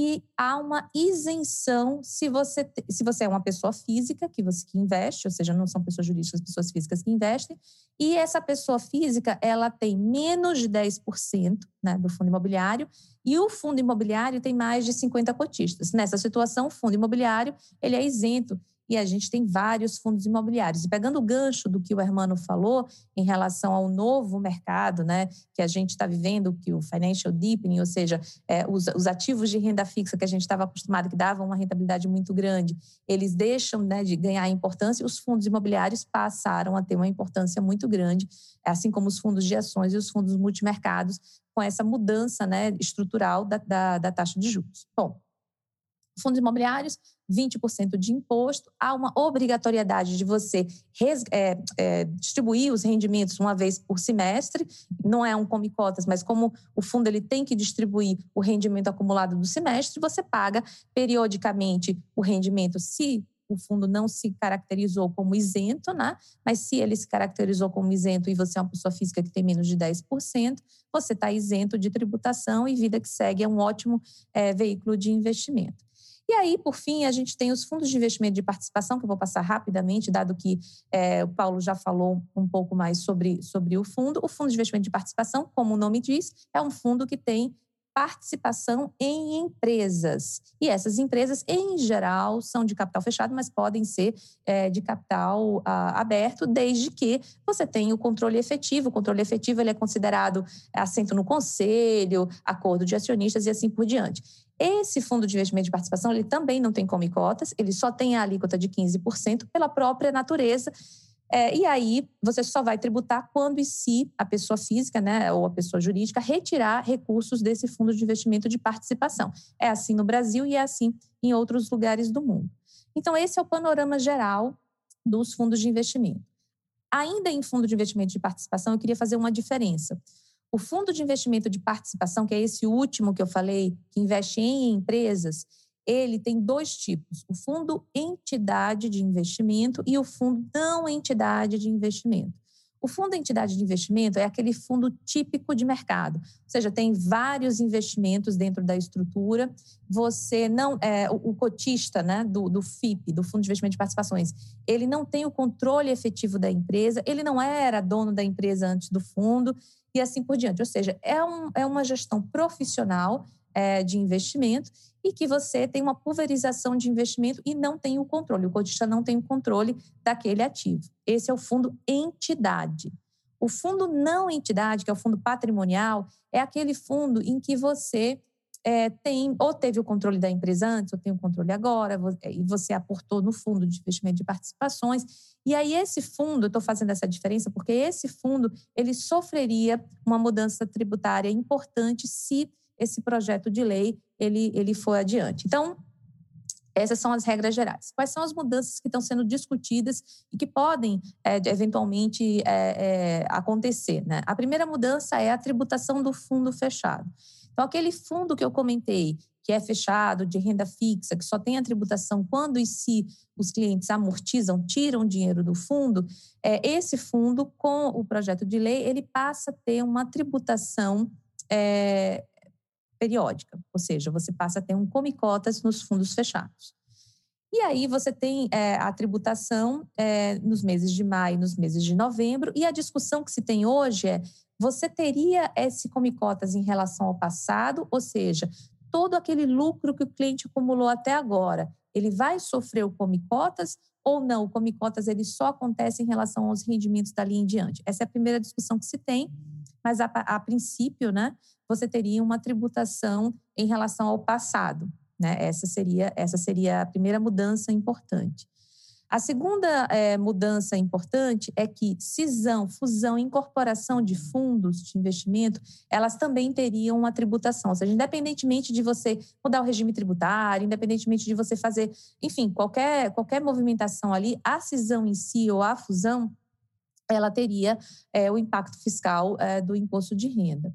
E há uma isenção se você, se você é uma pessoa física que você que investe, ou seja, não são pessoas jurídicas, pessoas físicas que investem, e essa pessoa física ela tem menos de 10% né, do fundo imobiliário e o fundo imobiliário tem mais de 50 cotistas. Nessa situação, o fundo imobiliário ele é isento e a gente tem vários fundos imobiliários. E pegando o gancho do que o Hermano falou em relação ao novo mercado né, que a gente está vivendo, que o financial deepening, ou seja, é, os, os, ativos de renda fixa que a gente estava acostumado, que davam uma rentabilidade muito grande, eles deixam né, de ganhar importância os fundos imobiliários passaram a ter uma importância muito grande, assim como os fundos de ações e os fundos multimercados, com essa mudança né, estrutural da, da, da taxa de juros. Bom, fundos imobiliários, 20% de imposto, há uma obrigatoriedade de você res, é, é, distribuir os rendimentos uma vez por semestre, não é um come cotas, mas como o fundo ele tem que distribuir o rendimento acumulado do semestre, você paga periodicamente o rendimento se o fundo não se caracterizou como isento, né? mas se ele se caracterizou como isento e você é uma pessoa física que tem menos de 10%, você está isento de tributação e vida que segue é um ótimo é, veículo de investimento. E aí, por fim, a gente tem os fundos de investimento de participação, que eu vou passar rapidamente, dado que é, o Paulo já falou um pouco mais sobre, sobre o fundo. O fundo de investimento de participação, como o nome diz, é um fundo que tem participação em empresas. E essas empresas, em geral, são de capital fechado, mas podem ser é, de capital a, aberto, desde que você tenha o controle efetivo. O controle efetivo ele é considerado assento no conselho, acordo de acionistas e assim por diante. Esse fundo de investimento de participação, ele também não tem come cotas, ele só tem a alíquota de 15% pela própria natureza. É, e aí, você só vai tributar quando e se a pessoa física, né, ou a pessoa jurídica, retirar recursos desse fundo de investimento de participação. É assim no Brasil e é assim em outros lugares do mundo. Então, esse é o panorama geral dos fundos de investimento. Ainda em fundo de investimento de participação, eu queria fazer uma diferença. O fundo de investimento de participação, que é esse último que eu falei, que investe em empresas, ele tem dois tipos: o fundo entidade de investimento e o fundo não entidade de investimento. O fundo entidade de investimento é aquele fundo típico de mercado, ou seja, tem vários investimentos dentro da estrutura. Você não é o, cotista, né, do, do FIP, do Fundo de Investimento de Participações, ele não tem o controle efetivo da empresa, ele não era dono da empresa antes do fundo e assim por diante. Ou seja, é, um, é uma gestão profissional é, de investimento e que você tem uma pulverização de investimento e não tem o controle. O cotista não tem o controle daquele ativo. Esse é o fundo entidade. O fundo não entidade, que é o fundo patrimonial, é aquele fundo em que você é, tem ou teve o controle da empresa antes, ou tem o controle agora, é, e você aportou no fundo de investimento de participações. E aí esse fundo, eu estou fazendo essa diferença porque esse fundo ele sofreria uma mudança tributária importante se esse projeto de lei ele, ele for adiante. Então, essas são as regras gerais. Quais são as mudanças que estão sendo discutidas e que podem, é, eventualmente, é, é, acontecer? Né? A primeira mudança é a tributação do fundo fechado. Então, aquele fundo que eu comentei, que é fechado, de renda fixa, que só tem a tributação quando e se os clientes amortizam, tiram dinheiro do fundo, esse fundo, com o projeto de lei, ele passa a ter uma tributação periódica, ou seja, você passa a ter um come-cotas nos fundos fechados. E aí você tem é, a tributação é, nos meses de maio, nos meses de novembro, e a discussão que se tem hoje é você teria esse come cotas em relação ao passado, ou seja, todo aquele lucro que o cliente acumulou até agora, ele vai sofrer o come cotas ou não? O come cotas ele só acontece em relação aos rendimentos dali em diante. Essa é a primeira discussão que se tem, mas a, a princípio, né, você teria uma tributação em relação ao passado. Né? Essa seria essa seria a primeira mudança importante. A segunda é, mudança importante é que cisão, fusão, incorporação de fundos de investimento, elas também teriam uma tributação. Ou seja, independentemente de você mudar o regime tributário, independentemente de você fazer, enfim, qualquer, qualquer movimentação ali, a cisão em si ou a fusão, ela teria é, o impacto fiscal é, do imposto de renda.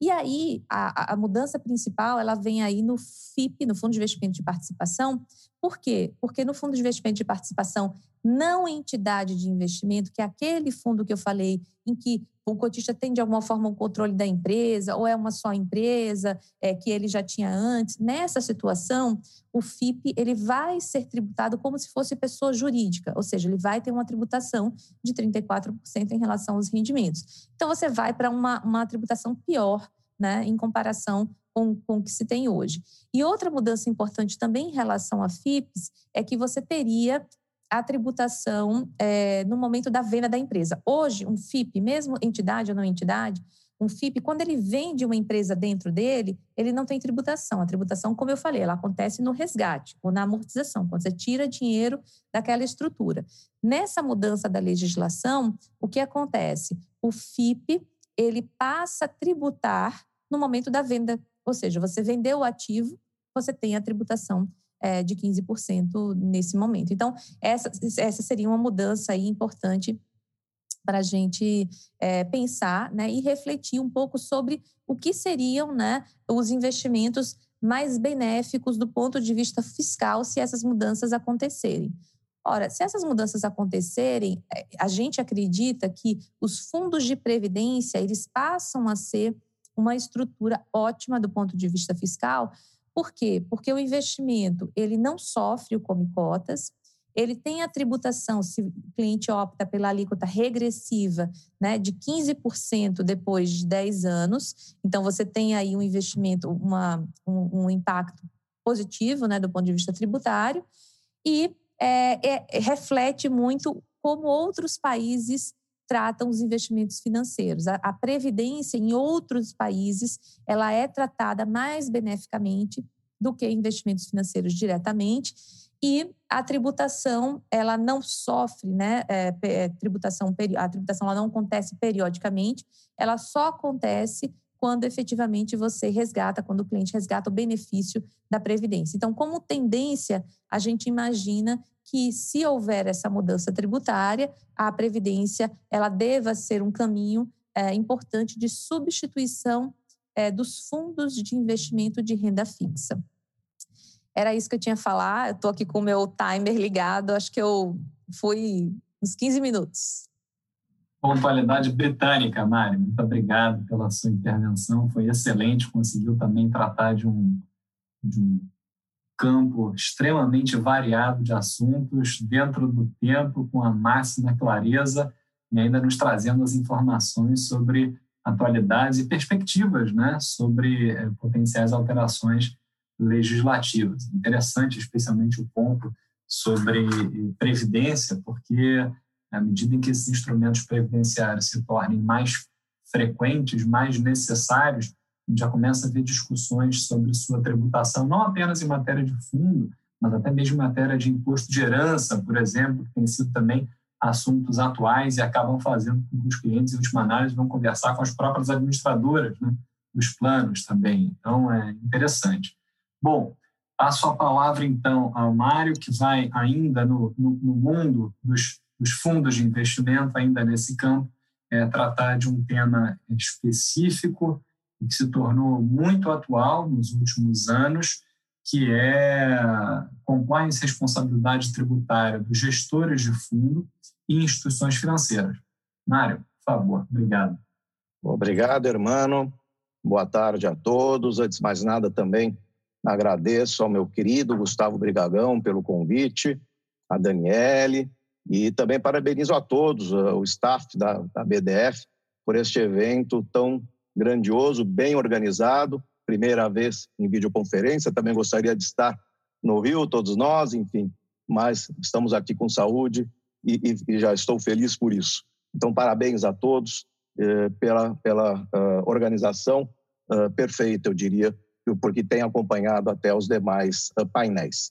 E aí, a, a, mudança principal, ela vem aí no FIP, no Fundo de Investimento de Participação. Por quê? Porque no Fundo de Investimento de Participação, não entidade de investimento, que é aquele fundo que eu falei, em que o cotista tem de alguma forma o um controle da empresa ou é uma só empresa é, que ele já tinha antes. Nessa situação, o FIP ele vai ser tributado como se fosse pessoa jurídica, ou seja, ele vai ter uma tributação de 34% em relação aos rendimentos. Então, você vai para uma, uma tributação pior né, em comparação com, com o que se tem hoje. E outra mudança importante também em relação a FIPs é que você teria a tributação é, no momento da venda da empresa. Hoje, um FIP, mesmo entidade ou não entidade, um FIP, quando ele vende uma empresa dentro dele, ele não tem tributação. A tributação, como eu falei, ela acontece no resgate ou na amortização, quando você tira dinheiro daquela estrutura. Nessa mudança da legislação, o que acontece? O FIP, ele passa a tributar no momento da venda. Ou seja, você vendeu o ativo, você tem a tributação é, de 15% nesse momento. Então, essa, essa seria uma mudança aí importante para a gente é, pensar né, e refletir um pouco sobre o que seriam né, os investimentos mais benéficos do ponto de vista fiscal se essas mudanças acontecerem. Ora, se essas mudanças acontecerem, é, a gente acredita que os fundos de previdência eles passam a ser uma estrutura ótima do ponto de vista fiscal, por quê? Porque o investimento ele não sofre o come cotas, ele tem a tributação, se o cliente opta pela alíquota regressiva né, de 15% depois de 10 anos. Então, você tem aí um investimento, uma, um, um impacto positivo né, do ponto de vista tributário e é, é, reflete muito como outros países tratam os investimentos financeiros. A, a, previdência em outros países ela é tratada mais beneficamente do que investimentos financeiros diretamente e a tributação ela não sofre, né? É, é, tributação a tributação ela não acontece periodicamente, ela só acontece quando efetivamente você resgata, quando o cliente resgata o benefício da previdência. Então, como tendência, a gente imagina que se houver essa mudança tributária, a previdência ela deva ser um caminho é, importante de substituição é, dos fundos de investimento de renda fixa. Era isso que eu tinha a falar. Eu estou aqui com o meu timer ligado. Acho que eu fui uns 15 minutos. Pontualidade britânica, Mari. Muito obrigado pela sua intervenção. Foi excelente. Conseguiu também tratar de um, de um campo extremamente variado de assuntos dentro do tempo, com a máxima clareza e ainda nos trazendo as informações sobre atualidades e perspectivas né, sobre eh, potenciais alterações legislativas. Interessante, especialmente o ponto sobre previdência, porque à medida em que esses instrumentos previdenciários se tornem mais frequentes, mais necessários, a gente já começa a ver discussões sobre sua tributação, não apenas em matéria de fundo, mas até mesmo em matéria de imposto de herança, por exemplo, que tem sido também assuntos atuais e acabam fazendo com que os clientes, em última análise, vão conversar com as próprias administradoras né, dos planos também. Então, é interessante. Bom, passo a palavra então ao Mário, que vai ainda no, no, no mundo dos, dos, fundos de investimento, ainda nesse campo, é, tratar de um tema específico que se tornou muito atual nos últimos anos, que é compliance e responsabilidade tributária dos gestores de fundo e instituições financeiras. Mário, por favor, obrigado. Obrigado, irmão. Boa tarde a todos. Antes de mais nada, também agradeço ao meu querido Gustavo Brigagão pelo convite, a Daniele, e também parabenizo a todos, uh, o staff da, da BDF, por este evento tão grandioso, bem organizado, primeira vez em videoconferência. Também gostaria de estar no Rio, todos nós, enfim, mas estamos aqui com saúde e, e, e já estou feliz por isso. Então, parabéns a todos eh, pela, pela uh, organização uh, perfeita, eu diria, porque tem acompanhado até os demais uh, painéis.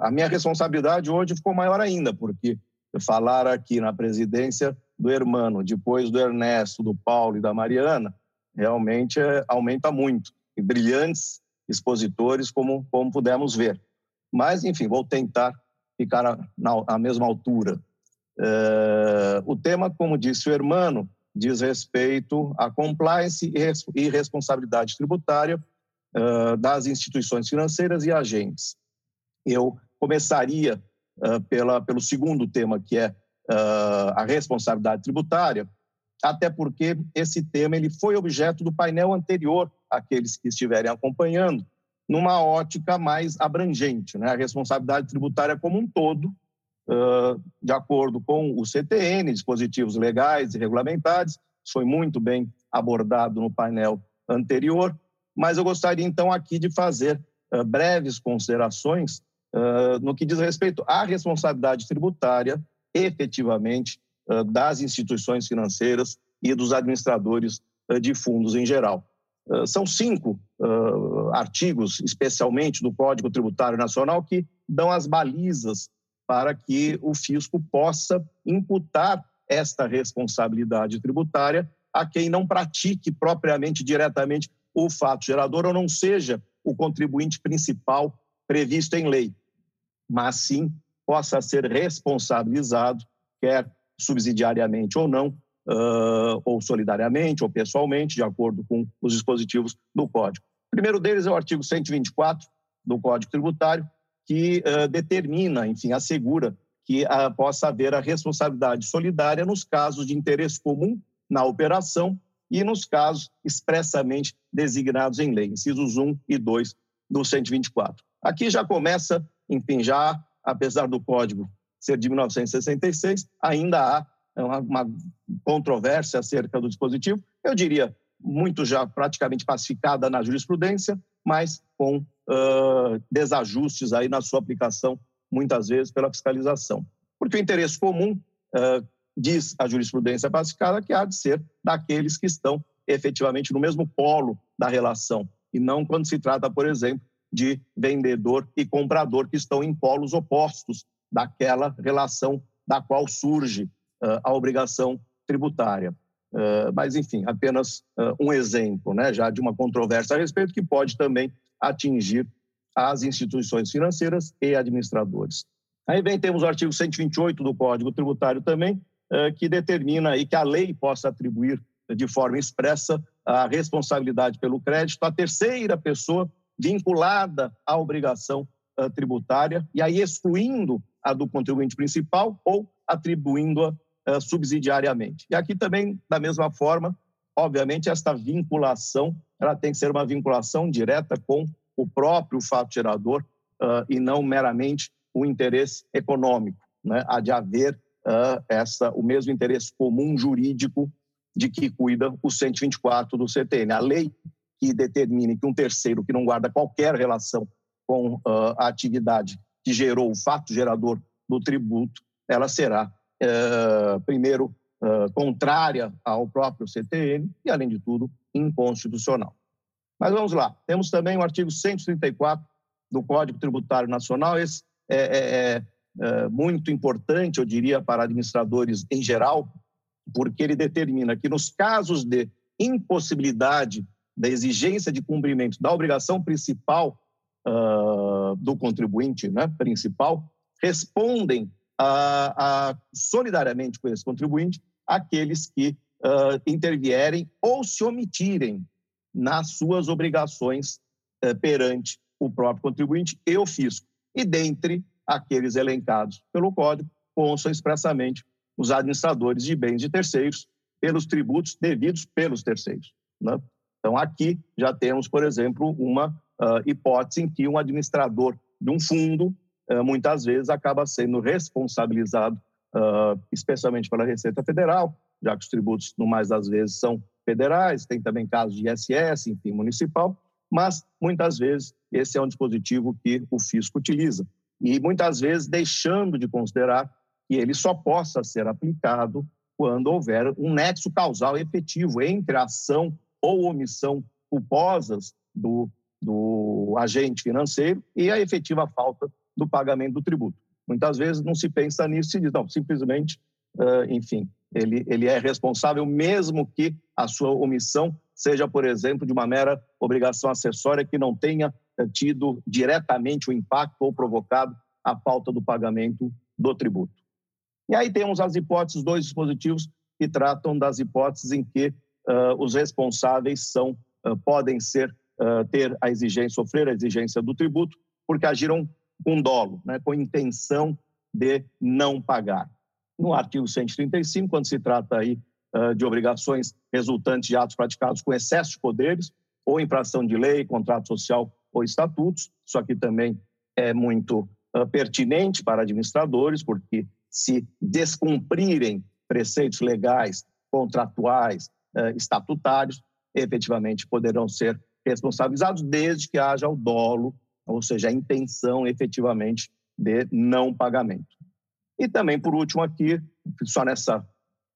A minha responsabilidade hoje ficou maior ainda, porque falar aqui na presidência do Hermano, depois do Ernesto, do Paulo e da Mariana, realmente é, aumenta muito. E brilhantes expositores, como, como pudemos ver. Mas, enfim, vou tentar ficar na, mesma altura. Uh, o tema, como disse o Hermano, diz respeito à compliance e responsabilidade tributária uh, das instituições financeiras e agentes. Eu começaria uh, pela, pelo segundo tema, que é a responsabilidade tributária, até porque esse tema ele foi objeto do painel anterior, aqueles que estiverem acompanhando, numa ótica mais abrangente, né? a responsabilidade tributária como um todo, uh, de acordo com o CTN, dispositivos legais e regulamentares, foi muito bem abordado no painel anterior, mas eu gostaria então aqui de fazer uh, breves considerações uh, no que diz respeito à responsabilidade tributária, efetivamente, uh, das instituições financeiras e dos administradores de fundos em geral. São cinco artigos, especialmente do Código Tributário Nacional, que dão as balizas para que o fisco possa imputar esta responsabilidade tributária a quem não pratique propriamente diretamente o fato gerador ou não seja o contribuinte principal previsto em lei, mas sim possa ser responsabilizado, quer subsidiariamente ou não, uh, ou solidariamente ou pessoalmente, de acordo com os dispositivos do Código. O primeiro deles é o artigo 124 do Código Tributário, que uh, determina, enfim, assegura que uh, possa haver a responsabilidade solidária nos casos de interesse comum na operação e nos casos expressamente designados em lei, incisos 1 e 2 do 124. Aqui já começa, enfim, já, apesar do código ser de 1966, ainda há uma, uma controvérsia acerca do dispositivo, eu diria muito já praticamente pacificada na jurisprudência, mas com uh, desajustes aí na sua aplicação, muitas vezes pela fiscalização. Porque o interesse comum uh, diz a jurisprudência pacificada que há de ser daqueles que estão efetivamente no mesmo polo da relação, e não quando se trata, por exemplo, de vendedor e comprador que estão em polos opostos daquela relação da qual surge uh, a obrigação tributária. Uh, mas, enfim, apenas uh, um exemplo né, já de uma controvérsia a respeito que pode também atingir as instituições financeiras e administradores. Aí vem, temos o artigo 128 do Código Tributário também, que determina aí que a lei possa atribuir de forma expressa a responsabilidade pelo crédito à terceira pessoa vinculada à obrigação eh, tributária, e aí excluindo a do contribuinte principal ou atribuindo-a eh, subsidiariamente. E aqui também, da mesma forma, obviamente, esta vinculação ela tem que ser uma vinculação direta com o próprio fato gerador e não meramente o interesse econômico. Né? Há de haver uh, essa, o mesmo interesse comum jurídico de que cuida o 124 do CTN. A lei que determine que um terceiro que não guarda qualquer relação com uh, a atividade que gerou o fato gerador do tributo, ela será, uh, primeiro, uh, contrária ao próprio CTN e, além de tudo, inconstitucional. Mas vamos lá. Temos também o artigo 134 do Código Tributário Nacional. Esse é, é, é muito importante, eu diria, para administradores em geral, porque ele determina que nos casos de impossibilidade da exigência de cumprimento da obrigação principal uh, do contribuinte, né, principal, respondem a, a, solidariamente com esse contribuinte aqueles que uh, intervierem ou se omitirem nas suas obrigações uh, perante o próprio contribuinte e o fisco. E dentre aqueles elencados pelo Código, constam expressamente os administradores de bens de terceiros pelos tributos devidos pelos terceiros. Né? Então, aqui já temos, por exemplo, uma uh, hipótese em que um administrador de um fundo, uh, muitas vezes, acaba sendo responsabilizado, uh, especialmente pela Receita Federal, já que os tributos, no mais das vezes, são federais, tem também casos de ISS, enfim, municipal, mas, muitas vezes, esse é um dispositivo que o fisco utiliza. E muitas vezes deixando de considerar que ele só possa ser aplicado quando houver um nexo causal efetivo entre a ação ou omissão culposas do, do agente financeiro e a efetiva falta do pagamento do tributo. Muitas vezes não se pensa nisso e diz, não, simplesmente, enfim, ele, ele é responsável mesmo que a sua omissão seja, por exemplo, de uma mera obrigação acessória que não tenha tido diretamente o impacto ou provocado a falta do pagamento do tributo. E aí temos as hipóteses, dois dispositivos que tratam das hipóteses em que os responsáveis são, uh, podem ser, uh, ter a exigência, sofrer a exigência do tributo, porque agiram com dolo, né, com intenção de não pagar. No artigo 135, quando se trata aí de obrigações resultantes de atos praticados com excesso de poderes ou infração de lei, contrato social ou estatutos. Isso aqui também é muito pertinente para administradores, porque se descumprirem preceitos legais, contratuais, estatutários, efetivamente poderão ser responsabilizados desde que haja o dolo, ou seja, a intenção efetivamente de não pagamento. E também, por último, aqui, só nessa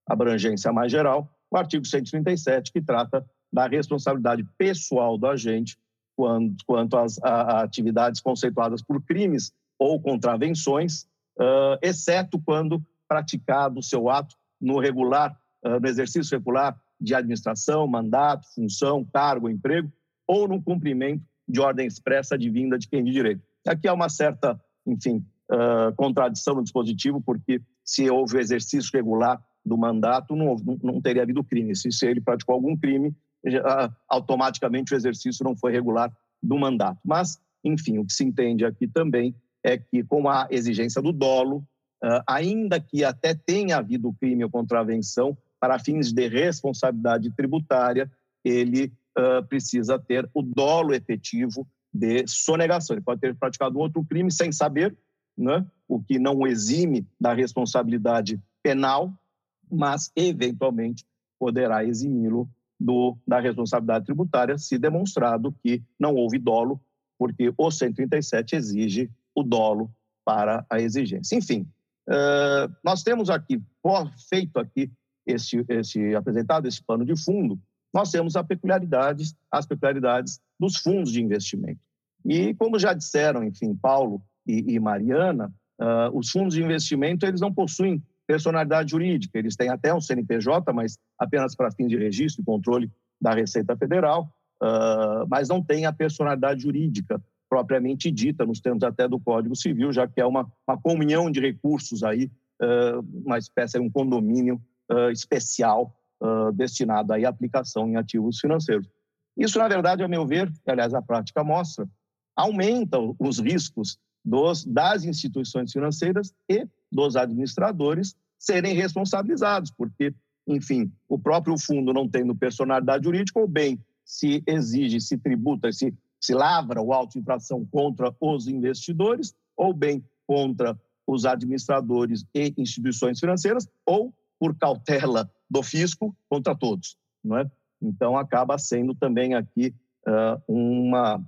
abrangência mais geral, o artigo 137, que trata da responsabilidade pessoal do agente quanto, quanto às a, atividades conceituadas por crimes ou contravenções, uh, exceto quando praticado o seu ato no regular, uh, no exercício regular de administração, mandato, função, cargo, emprego, ou no cumprimento de ordem expressa de vinda de quem de direito. Aqui há uma certa, enfim, uh, contradição no dispositivo, porque se houve exercício regular do mandato, não, não teria havido crime. Se, se ele praticou algum crime, uh, automaticamente o exercício não foi regular do mandato. Mas, enfim, o que se entende aqui também é que, com a exigência do dolo, uh, ainda que até tenha havido crime ou contravenção, para fins de responsabilidade tributária, ele uh, precisa ter o dolo efetivo de sonegação. Ele pode ter praticado outro crime sem saber, né? o que não o exime da responsabilidade penal, mas eventualmente poderá eximi-lo da responsabilidade tributária se demonstrado que não houve dolo, porque o 137 exige o dolo para a exigência. Enfim, uh, nós temos aqui, feito aqui esse, esse apresentado esse pano de fundo, nós temos as peculiaridades, as peculiaridades dos fundos de investimento. E como já disseram, enfim, Paulo e, e Mariana, uh, os fundos de investimento eles não possuem personalidade jurídica, eles têm até um CNPJ, mas apenas para fins de registro e controle da Receita Federal, uh, mas não tem a personalidade jurídica propriamente dita, nos termos até do Código Civil, já que é uma, uma comunhão de recursos aí, uh, uma espécie de um condomínio uh, especial uh, destinado à aplicação em ativos financeiros. Isso, na verdade, a meu ver, aliás, a prática mostra, aumenta os riscos dos, das instituições financeiras e dos administradores serem responsabilizados, porque, enfim, o próprio fundo não tendo personalidade jurídica, ou bem se exige, se tributa, se, se lavra o auto-infração contra os investidores, ou bem contra os administradores e instituições financeiras, ou por cautela do fisco contra todos, não é? Então acaba sendo também aqui uh, uma,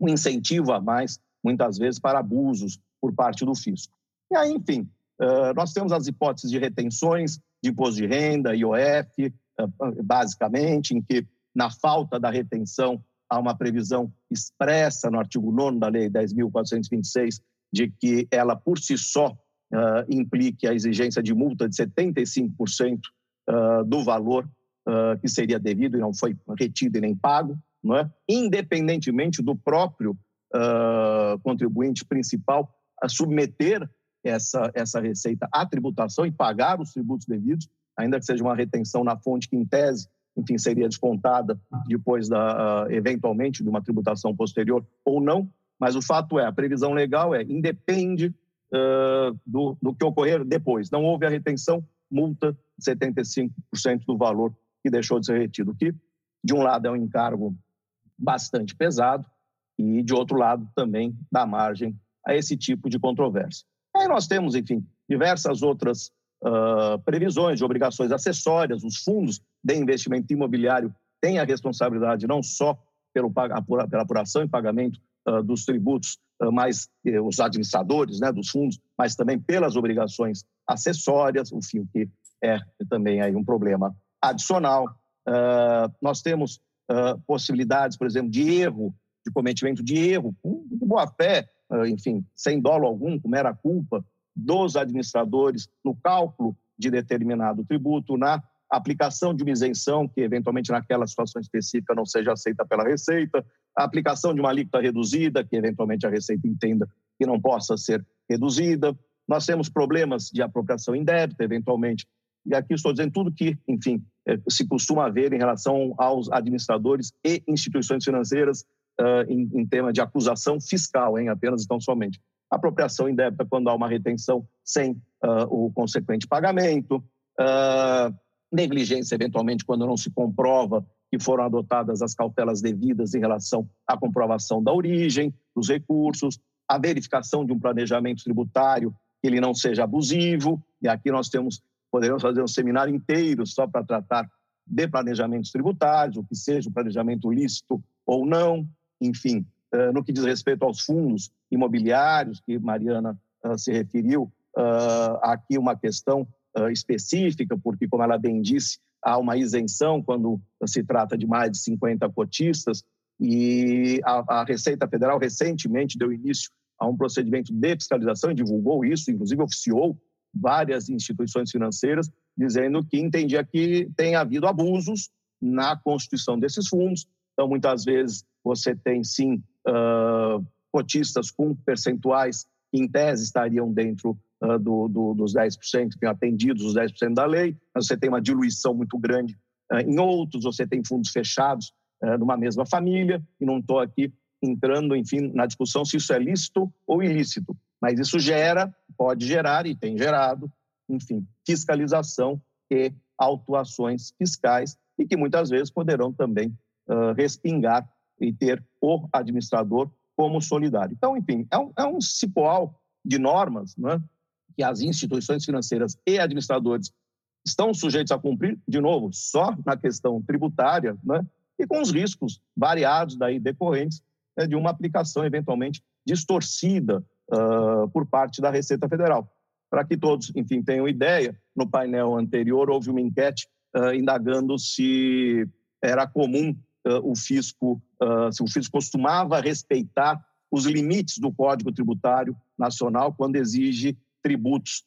um incentivo a mais, muitas vezes, para abusos por parte do fisco. E aí, enfim, uh, nós temos as hipóteses de retenções de imposto de renda, IOF, uh, basicamente, em que, na falta da retenção, há uma previsão expressa no artigo 9 da Lei 10.426 de que ela, por si só, uh, implique a exigência de multa de 75% uh, do valor uh, que seria devido e não foi retido e nem pago, não é? independentemente do próprio contribuinte principal a submeter essa, essa receita à tributação e pagar os tributos devidos, ainda que seja uma retenção na fonte que, em tese, enfim, seria descontada depois da, eventualmente, de uma tributação posterior ou não, mas o fato é, a previsão legal é, independe uh, do, do que ocorrer depois. Não houve a retenção, multa de 75% do valor que deixou de ser retido, que, de um lado, é um encargo bastante pesado e, de outro lado, também dá margem a esse tipo de controvérsia. Aí nós temos, enfim, diversas outras uh, previsões de obrigações acessórias, os fundos de investimento imobiliário têm a responsabilidade não só pelo, pela apuração e pagamento uh, dos tributos ah, mais eh, os administradores né, dos fundos, mas também pelas obrigações acessórias, enfim, que é também aí um problema adicional. Uh, nós temos uh, possibilidades, por exemplo, de erro, de cometimento de erro, de boa fé, uh, enfim, sem dolo algum, com mera culpa dos administradores no cálculo de determinado tributo, na aplicação de uma isenção que eventualmente naquela situação específica não seja aceita pela Receita, a aplicação de uma alíquota reduzida, que eventualmente a Receita entenda que não possa ser reduzida. Nós temos problemas de apropriação indébita, eventualmente. E aqui estou dizendo tudo que, enfim, é, se costuma ver em relação aos administradores e instituições financeiras uh, em, em tema de acusação fiscal, hein, apenas então somente. Apropriação indébita quando há uma retenção sem uh, o consequente pagamento. Uh, negligência, eventualmente, quando não se comprova que foram adotadas as cautelas devidas em relação à comprovação da origem dos recursos, a verificação de um planejamento tributário que ele não seja abusivo. E aqui nós temos poderemos fazer um seminário inteiro só para tratar de planejamentos tributários, o que seja o planejamento lícito ou não, enfim, eh, no que diz respeito aos fundos imobiliários, que Mariana eh, se referiu, eh, aqui uma questão específica, porque, como ela bem disse, há uma isenção quando se trata de mais de 50 cotistas, e a, a Receita Federal recentemente deu início a um procedimento de fiscalização e divulgou isso, inclusive oficiou várias instituições financeiras, dizendo que entendia que tem havido abusos na constituição desses fundos. Então, muitas vezes, você tem, sim, uh, cotistas com percentuais que, em tese, estariam dentro uh, do, do, dos 10%, que atendidos os 10% da lei, você tem uma diluição muito grande uh, em outros, você tem fundos fechados numa mesma família, e não estou aqui entrando, enfim, na discussão se isso é lícito ou ilícito, mas isso gera, pode gerar e tem gerado, enfim, fiscalização e autuações fiscais e que muitas vezes poderão também uh, respingar e ter o administrador como solidário. Então, enfim, é um, é um de normas né, que as instituições financeiras e administradores estão sujeitos a cumprir, de novo, só na questão tributária, né, e com os riscos variados daí decorrentes né, de uma aplicação eventualmente distorcida uh, por parte da Receita Federal. Para que todos, enfim, tenham ideia, no painel anterior houve uma enquete uh, indagando se era comum uh, o fisco, se o fisco costumava respeitar os limites do Código Tributário Nacional quando exige tributos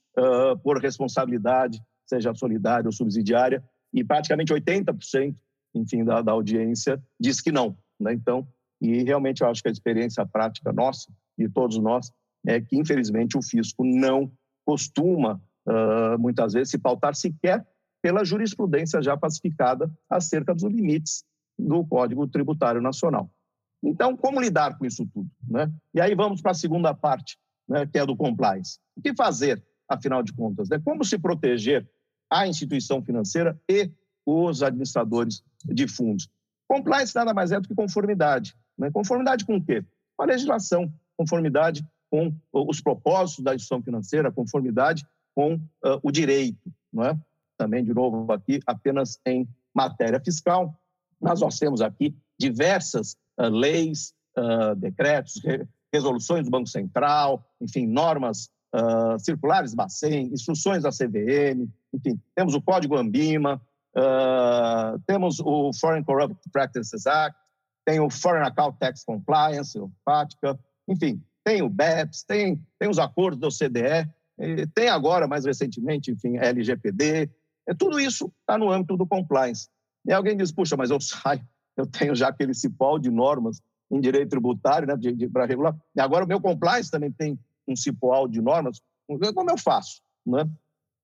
por responsabilidade, seja solidária ou subsidiária, e praticamente 80%, enfim, da, da audiência diz que não. Né? Então, e realmente eu acho que a experiência prática nossa, de todos nós, é que, infelizmente, o fisco não costuma, uh, muitas vezes, se pautar sequer pela jurisprudência já pacificada acerca dos limites do Código Tributário Nacional. Então, como lidar com isso tudo? Né? E aí vamos para a segunda parte, né, que é do compliance. O que fazer, afinal de contas? Né? Como se proteger a instituição financeira e os administradores de fundos? Compliance nada mais é do que conformidade. Né? Conformidade com o quê? Com a legislação, conformidade com os propósitos da instituição financeira, conformidade com uh, o direito. Não é? Também, de novo, aqui apenas em matéria fiscal. Mas nós temos aqui diversas uh, leis, uh, decretos, re resoluções do Banco Central, enfim, normas circulares Bacen, instruções da CVM, enfim, temos o Código Ambima, temos o Foreign Corrupt Practices Act, tem o Foreign Account Tax Compliance, o FATCA, enfim, tem o BEPS, tem, tem os acordos do OCDE, tem agora, mais recentemente, enfim, LGPD. É, tudo isso está no âmbito do compliance. E alguém diz, puxa, mas eu saio, eu tenho já aquele cipol de normas em direito tributário né, para regular. Agora o meu compliance também tem um cipol de normas. Como eu faço? Né?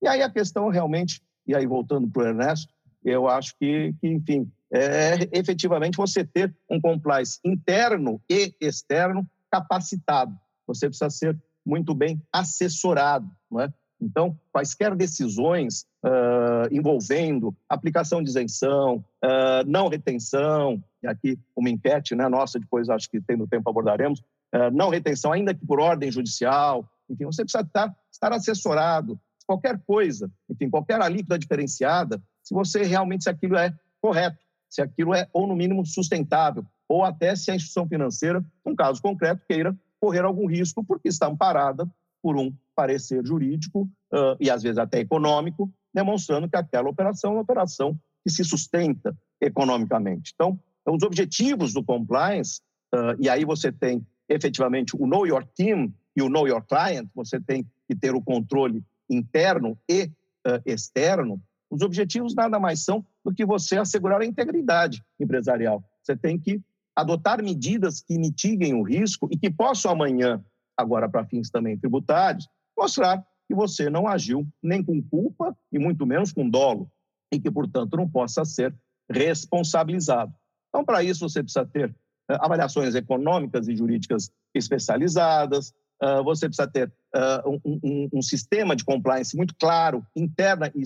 E aí a questão realmente, e aí voltando para o Ernesto, eu acho que, que enfim, é efetivamente você ter um compliance interno e externo capacitado. Você precisa ser muito bem assessorado, não é? Então, quaisquer decisões uh, envolvendo aplicação de isenção, uh, não retenção, e aqui uma enquete né, nossa, depois acho que tendo tempo abordaremos, uh, não retenção, ainda que por ordem judicial, enfim, você precisa estar, estar assessorado. Qualquer coisa, enfim, qualquer alíquota diferenciada, se você realmente, se aquilo é correto, se aquilo é, ou no mínimo, sustentável, ou até se a instituição financeira, num caso concreto, queira correr algum risco porque está amparada por um parecer jurídico uh, e, às vezes, até econômico, demonstrando que aquela operação é uma operação que se sustenta economicamente. Então, os objetivos do compliance, uh, e aí você tem efetivamente o Know Your Team e o Know Your Client, você tem que ter o controle interno e uh, externo. Os objetivos nada mais são do que você assegurar a integridade empresarial. Você tem que adotar medidas que mitiguem o risco e que possam amanhã, agora para fins também tributários, mostrar que você não agiu nem com culpa e muito menos com dolo e que, portanto, não possa ser responsabilizado. Então, para isso, você precisa ter eh, avaliações econômicas e jurídicas especializadas, uh, você precisa ter uh, um, um, um, sistema de compliance muito claro, interna e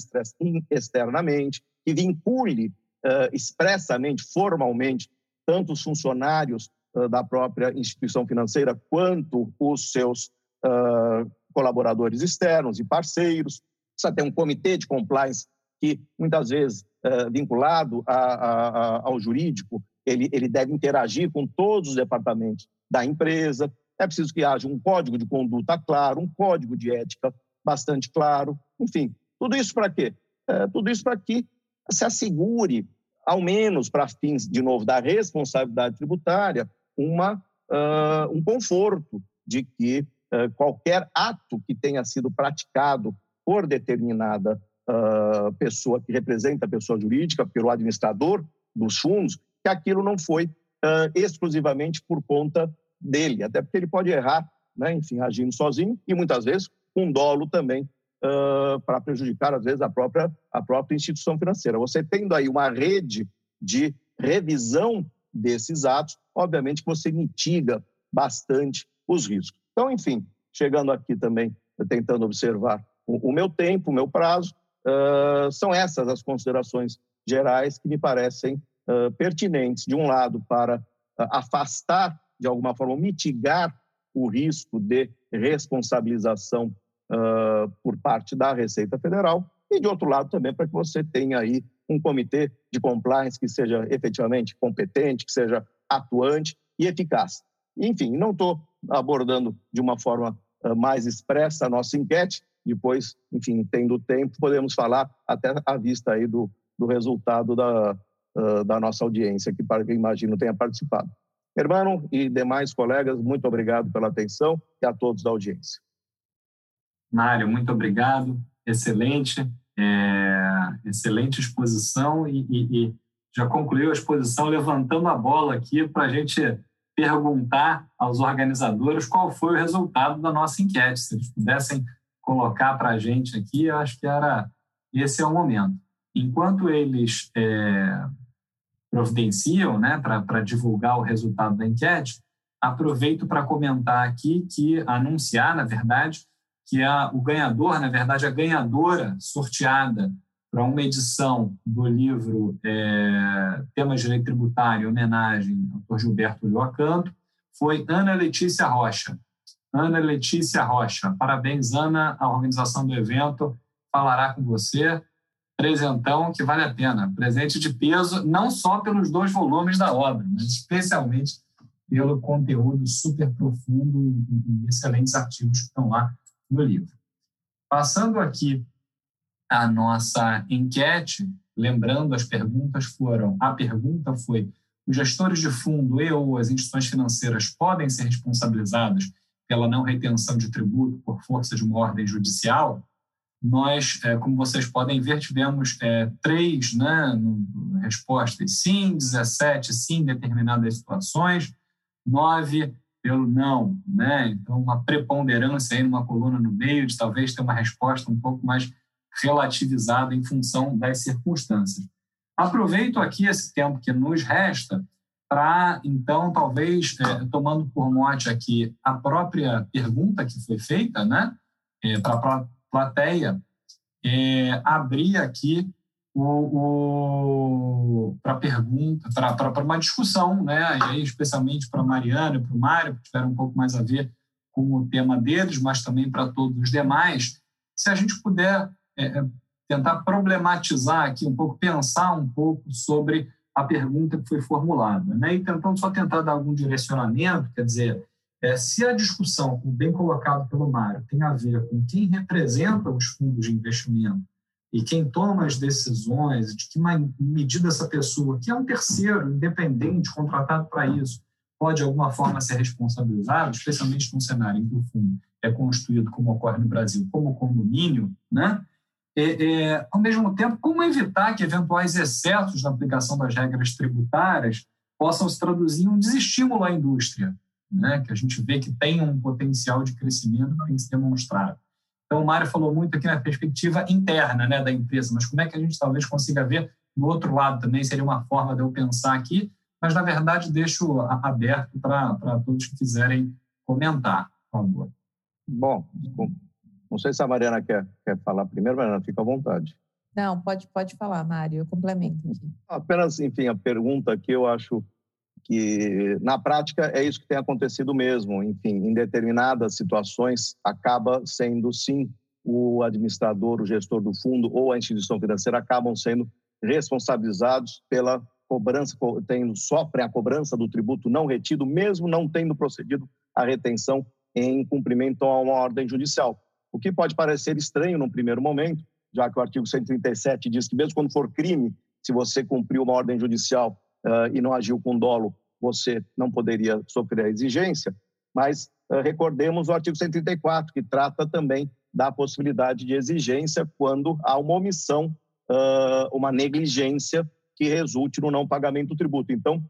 externamente, que vincule uh, expressamente, formalmente, tanto os funcionários da própria instituição financeira quanto os seus colaboradores externos e parceiros. Precisa ter um comitê de compliance que, muitas vezes, vinculado a, a, a, ao jurídico, ele, ele deve interagir com todos os departamentos da empresa. É preciso que haja um código de conduta claro, um código de ética bastante claro. Enfim, tudo isso para quê? É, tudo isso para que se assegure, ao menos para fins, de novo, da responsabilidade tributária, uma, uh, um conforto de que uh, qualquer ato que tenha sido praticado por determinada uh, pessoa que representa a pessoa jurídica, pelo administrador dos fundos, que aquilo não foi exclusivamente por conta dele, até porque ele pode errar, né, enfim, agindo sozinho e muitas vezes com dolo também uh, para prejudicar, às vezes, a própria, a própria instituição financeira. Você tendo aí uma rede de revisão desses atos, obviamente você mitiga bastante os riscos. Então, enfim, chegando aqui também, tentando observar o, o meu tempo, o meu prazo, uh, são essas as considerações gerais que me parecem uh, pertinentes, de um lado, para uh, afastar, de alguma forma, mitigar o risco de responsabilização por parte da Receita Federal, e, de outro lado, também para que você tenha aí um comitê de compliance que seja efetivamente competente, que seja atuante e eficaz. Enfim, não estou abordando de uma forma mais expressa a nossa enquete, depois, enfim, tendo tempo, podemos falar até à vista aí do, do resultado da, da nossa audiência, que imagino tenha participado. Hermano e demais colegas, muito obrigado pela atenção e a todos da audiência. Mário, muito obrigado. Excelente, é, excelente exposição e, e, e, já concluiu a exposição levantando a bola aqui para a gente perguntar aos organizadores qual foi o resultado da nossa enquete. Se eles pudessem colocar para a gente aqui, eu acho que era esse é o momento. Enquanto eles é, providenciam né, para divulgar o resultado da enquete, aproveito para comentar aqui que, anunciar, na verdade, que a, o ganhador, na verdade, a ganhadora sorteada para uma edição do livro é, Temas de Lei Tributária, em homenagem ao Dr. Gilberto Lioacanto, foi Ana Letícia Rocha. Ana Letícia Rocha, parabéns, Ana, a organização do evento falará com você presentão que vale a pena. Presente de peso, não só pelos dois volumes da obra, mas especialmente pelo conteúdo super profundo e, e excelentes artigos que estão lá no livro. Passando aqui a nossa enquete, lembrando, as perguntas foram: a pergunta foi, os gestores de fundo e ou as instituições financeiras podem ser responsabilizados pela não retenção de tributo por força de uma ordem judicial? nós, é, como vocês podem ver, tivemos é, três né, respostas sim, 17 sim determinadas situações, nove pelo não. Né? Então, uma preponderância aí numa coluna no meio de talvez ter uma resposta um pouco mais relativizada em função das circunstâncias. Aproveito aqui esse tempo que nos resta para, então, talvez, é, tomando por mote aqui a própria pergunta que foi feita, né, é, para plateia, é, abrir aqui o, o para pergunta, para uma discussão, né? E aí, especialmente para a Mariana e para o Mário, que tiveram um pouco mais a ver com o tema deles, mas também para todos os demais. Se a gente puder é, é, tentar problematizar aqui um pouco, pensar um pouco sobre a pergunta que foi formulada, né? E tentando só tentar dar algum direcionamento, quer dizer, é, se a discussão, bem colocado pelo Mário, tem a ver com quem representa os fundos de investimento e quem toma as decisões, de que medida essa pessoa, que é um terceiro independente contratado para isso, pode de alguma forma ser responsabilizado, especialmente num cenário em que o fundo é constituído, como ocorre no Brasil, como condomínio, né? É, é, ao mesmo tempo, como evitar que eventuais excessos na aplicação das regras tributárias possam se traduzir em um desestímulo à indústria, né, que a gente vê que tem um potencial de crescimento que tem que demonstrado. Então, o Mário falou muito aqui na perspectiva interna né, da empresa, mas como é que a gente talvez consiga ver no outro lado também? Seria uma forma de eu pensar aqui, mas na verdade deixo aberto para todos que quiserem comentar, por favor. Bom, não sei se a Mariana quer, quer falar primeiro, Mariana, fica à vontade. Não, pode, pode falar, Mário, eu complemento aqui. Apenas, enfim, a pergunta que eu acho que, na prática, é isso que tem acontecido mesmo. Enfim, em determinadas situações, acaba sendo, sim, o administrador, o gestor do fundo ou a instituição financeira acabam sendo responsabilizados pela cobrança, tendo, sofrem a cobrança do tributo não retido, mesmo não tendo procedido a retenção em cumprimento a uma ordem judicial. O que pode parecer estranho num primeiro momento, já que o artigo 137 diz que mesmo quando for crime, se você cumpriu uma ordem judicial uh, e não agiu com dolo, você não poderia sofrer a exigência, mas uh, recordemos o artigo 134, que trata também da possibilidade de exigência quando há uma omissão, uh, uma negligência que resulte no não pagamento do tributo. Então,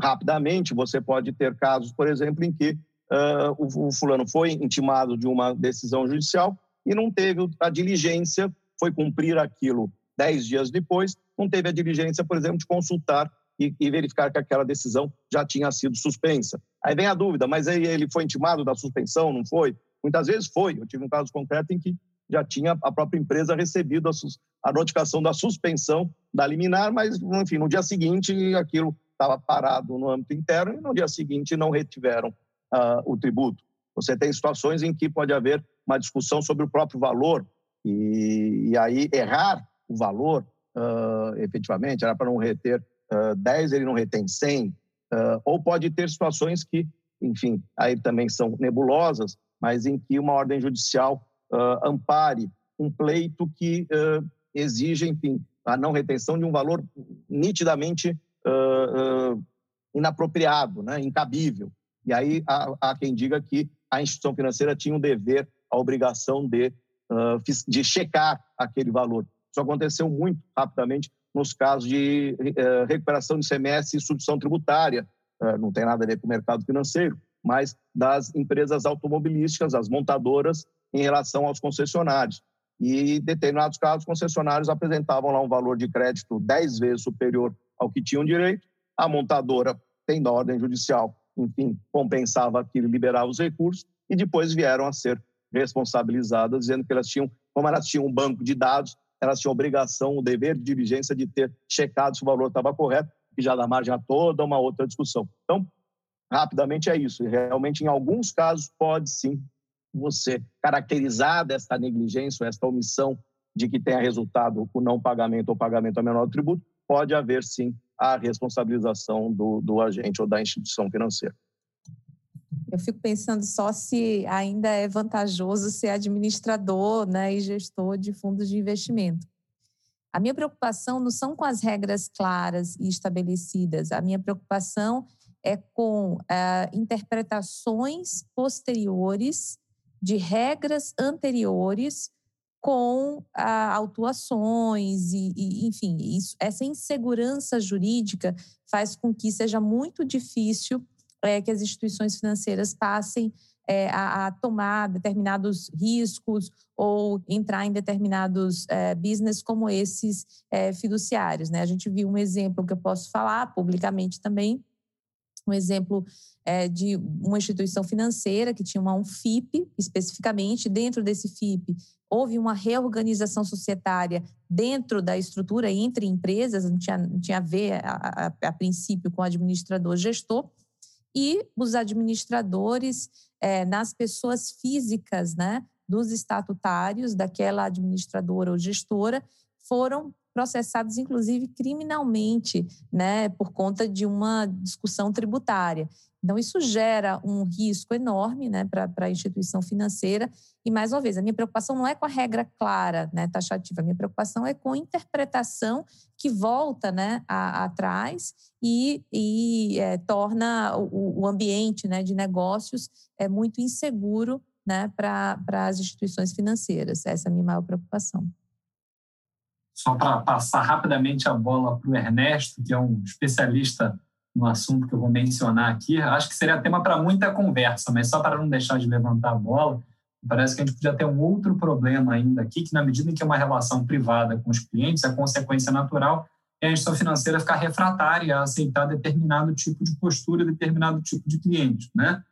rapidamente, você pode ter casos, por exemplo, em que uh, o, o, fulano foi intimado de uma decisão judicial e não teve a diligência, foi cumprir aquilo dez dias depois, não teve a diligência, por exemplo, de consultar e, e, verificar que aquela decisão já tinha sido suspensa. Aí vem a dúvida, mas aí ele foi intimado da suspensão, não foi? Muitas vezes foi. Eu tive um caso concreto em que já tinha a própria empresa recebido a, a notificação da suspensão da liminar, mas, enfim, no dia seguinte aquilo estava parado no âmbito interno e no dia seguinte não retiveram uh, o tributo. Você tem situações em que pode haver uma discussão sobre o próprio valor e, e aí errar o valor, uh, efetivamente, era para não reter uh, 10, ele não retém 100, uh, ou pode ter situações que, enfim, aí também são nebulosas, mas em que uma ordem judicial ampare um pleito que exige, enfim, a não retenção de um valor nitidamente inapropriado, né, incabível. E aí há, há quem diga que a instituição financeira tinha o dever, a obrigação de, uh, de checar aquele valor. Isso aconteceu muito rapidamente nos casos de uh, recuperação de CMS e substituição tributária. Uh, não tem nada a ver com o mercado financeiro, mas das empresas automobilísticas, as montadoras, em relação aos concessionários. E, em determinados casos, concessionários apresentavam lá um valor de crédito 10 vezes superior ao que tinham direito. A montadora, tendo a ordem judicial, enfim, compensava aquilo, liberava os recursos, e depois vieram a ser responsabilizadas, dizendo que elas tinham, como elas tinham um banco de dados, elas tinham obrigação, o dever de diligência de ter checado se o valor estava correto, e já dá margem a toda uma outra discussão. Então, rapidamente é isso. E realmente, em alguns casos, pode sim você caracterizar desta negligência, esta omissão de que tenha resultado o não pagamento ou pagamento a menor tributo, pode haver sim a responsabilização do, do agente ou da instituição financeira. Eu fico pensando só se ainda é vantajoso ser administrador né, e gestor de fundos de investimento. A minha preocupação não são com as regras claras e estabelecidas, a minha preocupação é com uh, interpretações posteriores de regras anteriores com ah, autuações e, e enfim, isso, essa insegurança jurídica faz com que seja muito difícil é, que as instituições financeiras passem é, a, a, tomar determinados riscos ou entrar em determinados é, business como esses é, fiduciários. Né? A gente viu um exemplo que eu posso falar publicamente também, um exemplo é, de uma instituição financeira que tinha uma, um FIP especificamente. Dentro desse FIP, houve uma reorganização societária dentro da estrutura entre empresas, não tinha, não tinha a ver, a, a, a princípio, com o administrador gestor. E os administradores, é, nas pessoas físicas, né, dos estatutários daquela administradora ou gestora, foram processados, inclusive, criminalmente, né, por conta de uma discussão tributária. Então, isso gera um risco enorme né, para a instituição financeira. E, mais uma vez, a minha preocupação não é com a regra clara, né, taxativa, a minha preocupação é com a interpretação que volta né, atrás e, e é, torna o, o, ambiente né, de negócios é, muito inseguro né, para as instituições financeiras. Essa é a minha maior preocupação só para passar rapidamente a bola para o Ernesto, que é um especialista no assunto que eu vou mencionar aqui. Acho que seria tema para muita conversa, mas só para não deixar de levantar a bola, parece que a gente podia ter um outro problema ainda aqui, que na medida em que é uma relação privada com os clientes, a consequência natural é a instituição financeira ficar refratária a aceitar determinado tipo de postura, determinado tipo de cliente, né?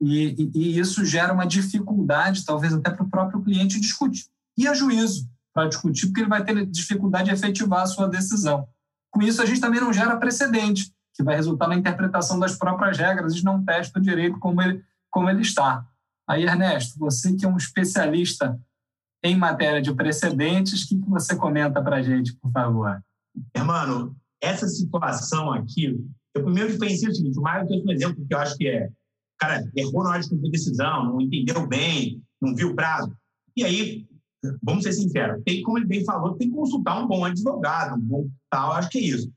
E, e, e isso gera uma dificuldade, talvez até para o próprio cliente discutir. E a juízo para discutir, porque ele vai ter dificuldade de efetivar a sua decisão. Com isso, a gente também não gera precedente, que vai resultar na interpretação das próprias regras e não testa o direito como ele, como ele está. Aí, Ernesto, você que é um especialista em matéria de precedentes, o que, que você comenta para a gente, por favor? Hermano, essa situação aqui, eu primeiro pensei o seguinte, o Mário tem um exemplo que eu acho que é, cara, errou na hora de cumprir decisão, não entendeu bem, não viu o prazo. E aí, vamos ser sinceros, tem, como ele bem falou, tem que consultar um bom advogado, um bom tal, acho que é isso.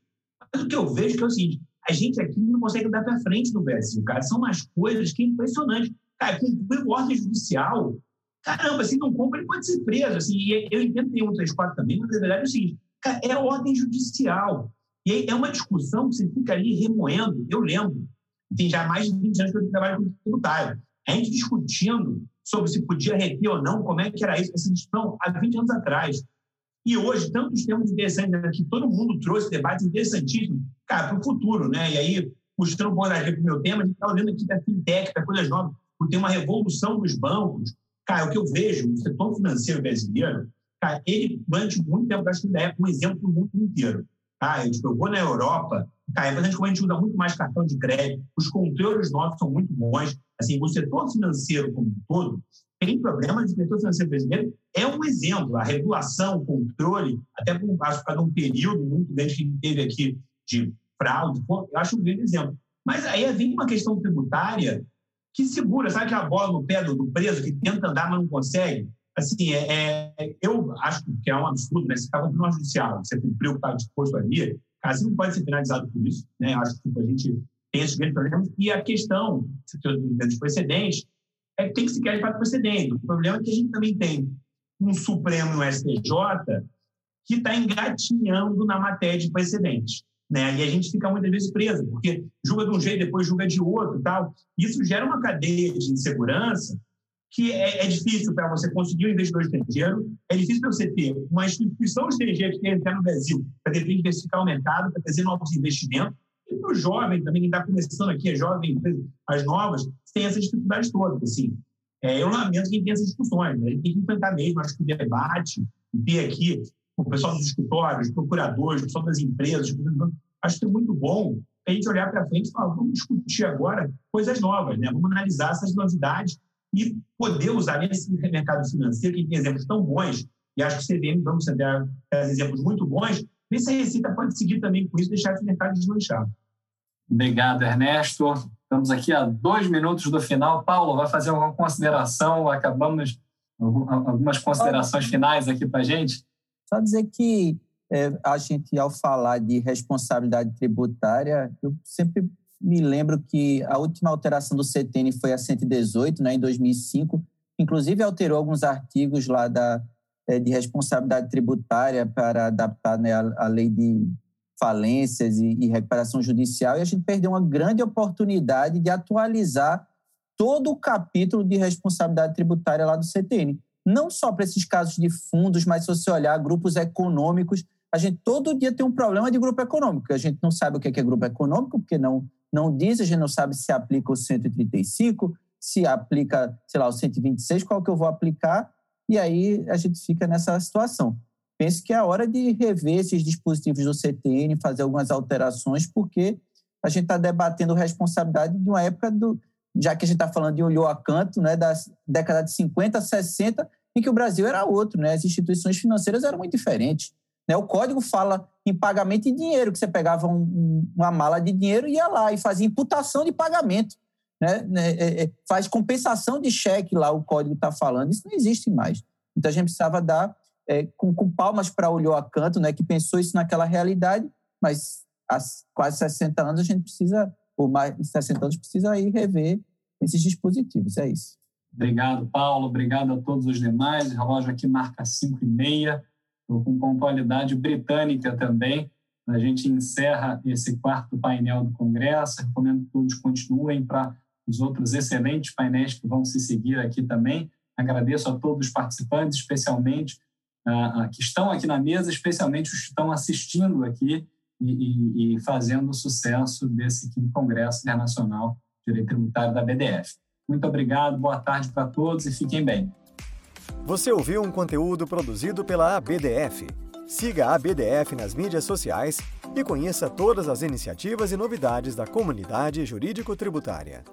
Mas o que eu vejo é, é o seguinte, a gente aqui não consegue andar para frente no Brasil, cara. São umas coisas que é impressionante. Cara, cumprir ordem judicial, caramba, se não cumpre, ele pode ser preso. Assim, e eu entendo que tem um 34 também, mas a verdade é o seguinte, cara, é ordem judicial. E aí é uma discussão que você fica ali remoendo. Eu lembro, tem já mais de 20 anos que eu trabalho com tributário. A gente discutindo sobre se podia reter ou não, como é que era isso, essa discussão há 20 anos atrás. E hoje, tantos temas interessantes né, que todo mundo trouxe debates interessantíssimos, cara, para o futuro, né? E aí, um pouco para o meu tema, a gente está olhando aqui da fintech, da coisas novas, porque tem uma revolução dos bancos. Cara, o que eu vejo no setor financeiro brasileiro, cara, ele, durante muito tempo, acho que é um exemplo do mundo inteiro. Tá? Eu, tipo, eu vou na Europa, cara, a gente usa muito mais cartão de crédito, os controles novos são muito bons. Assim, o setor financeiro como um todo tem problemas de setor financeiro brasileiro é um exemplo. A regulação, o controle, até por causa de um período muito grande que teve aqui de fraude, eu acho um grande exemplo. Mas aí vem uma questão tributária que segura, sabe aquela bola no pé do, preso que tenta andar, mas não consegue? Assim, é, é, eu acho que é um absurdo, né? Você está cumprindo uma judicial, você cumpriu o que está disposto ali, caso não pode ser penalizado por isso, né? Acho que tipo, a gente esses grandes problemas. E a questão dos precedentes é que tem que se de fato precedente. O problema é que a gente também tem um Supremo e um STJ que está engatinhando na matéria de precedentes. Né? E a gente fica muitas vezes preso, porque julga de um jeito, depois julga de outro tal. Isso gera uma cadeia de insegurança que é, é difícil para você conseguir um investidor estrangeiro, é difícil para você ter uma instituição estrangeira que quer entrar no Brasil para de diversificar o mercado, para trazer novos investimentos, e para o jovem também, quem está começando aqui, é jovem, as novas, tem essas dificuldades todas. Assim. É, eu lamento quem tem essas discussões, né? a gente tem que enfrentar mesmo, acho que o debate, ter aqui o pessoal dos escritórios, procuradores, o pessoal das empresas, acho que é muito bom a gente olhar para frente e falar, vamos discutir agora coisas novas, né? vamos analisar essas novidades e poder usar nesse mercado financeiro, que tem exemplos tão bons, e acho que o CVM, vamos dar exemplos muito bons, ver se a Receita pode seguir também com isso, deixar esse mercado deslanchar. Obrigado, Ernesto. Estamos aqui a dois minutos do final. Paulo, vai fazer alguma consideração? Acabamos algumas considerações finais aqui para a gente? Só dizer que é, a gente, ao falar de responsabilidade tributária, eu sempre me lembro que a última alteração do CTN foi a 118, né, em 2005. Inclusive, alterou alguns artigos lá da, de responsabilidade tributária para adaptar né, a, lei de falências e, e recuperação judicial, e a gente perdeu uma grande oportunidade de atualizar todo o capítulo de responsabilidade tributária lá do CTN. Não só para esses casos de fundos, mas se você olhar grupos econômicos, a gente todo dia tem um problema de grupo econômico. A gente não sabe o que é, é grupo econômico, porque não, não diz, a gente não sabe se aplica o 135, se aplica, sei lá, o 126, qual que eu vou aplicar, e aí a gente fica nessa situação penso que é a hora de rever esses dispositivos do CTN, fazer algumas alterações, porque a gente está debatendo responsabilidade de uma época do. Já que a gente está falando de olhou a canto, né, da década de 50, 60, em que o Brasil era outro, né? As instituições financeiras eram muito diferentes. Né? O código fala em pagamento em dinheiro, que você pegava um, uma mala de dinheiro e ia lá e fazia imputação de pagamento. Né? né é, é, faz compensação de cheque lá, o código está falando. Isso não existe mais. Então a gente precisava dar é, com, com, palmas para olhou a canto, né, que pensou isso naquela realidade, mas há quase 60 anos a gente precisa, ou mais de 60 anos, precisa aí rever esses dispositivos. É isso. Obrigado, Paulo. Obrigado a todos os demais. O relógio aqui marca 5 e meia. Estou com pontualidade britânica também. A gente encerra esse quarto painel do Congresso. Recomendo que todos continuem para os outros excelentes painéis que vão se seguir aqui também. Agradeço a todos os participantes, especialmente que estão aqui na mesa, especialmente os que estão assistindo aqui e, e, e fazendo o sucesso desse Congresso Internacional de Direito Tributário da BDF. Muito obrigado, boa tarde para todos e fiquem bem. Você ouviu um conteúdo produzido pela ABDF. Siga a ABDF nas mídias sociais e conheça todas as iniciativas e novidades da comunidade jurídico-tributária.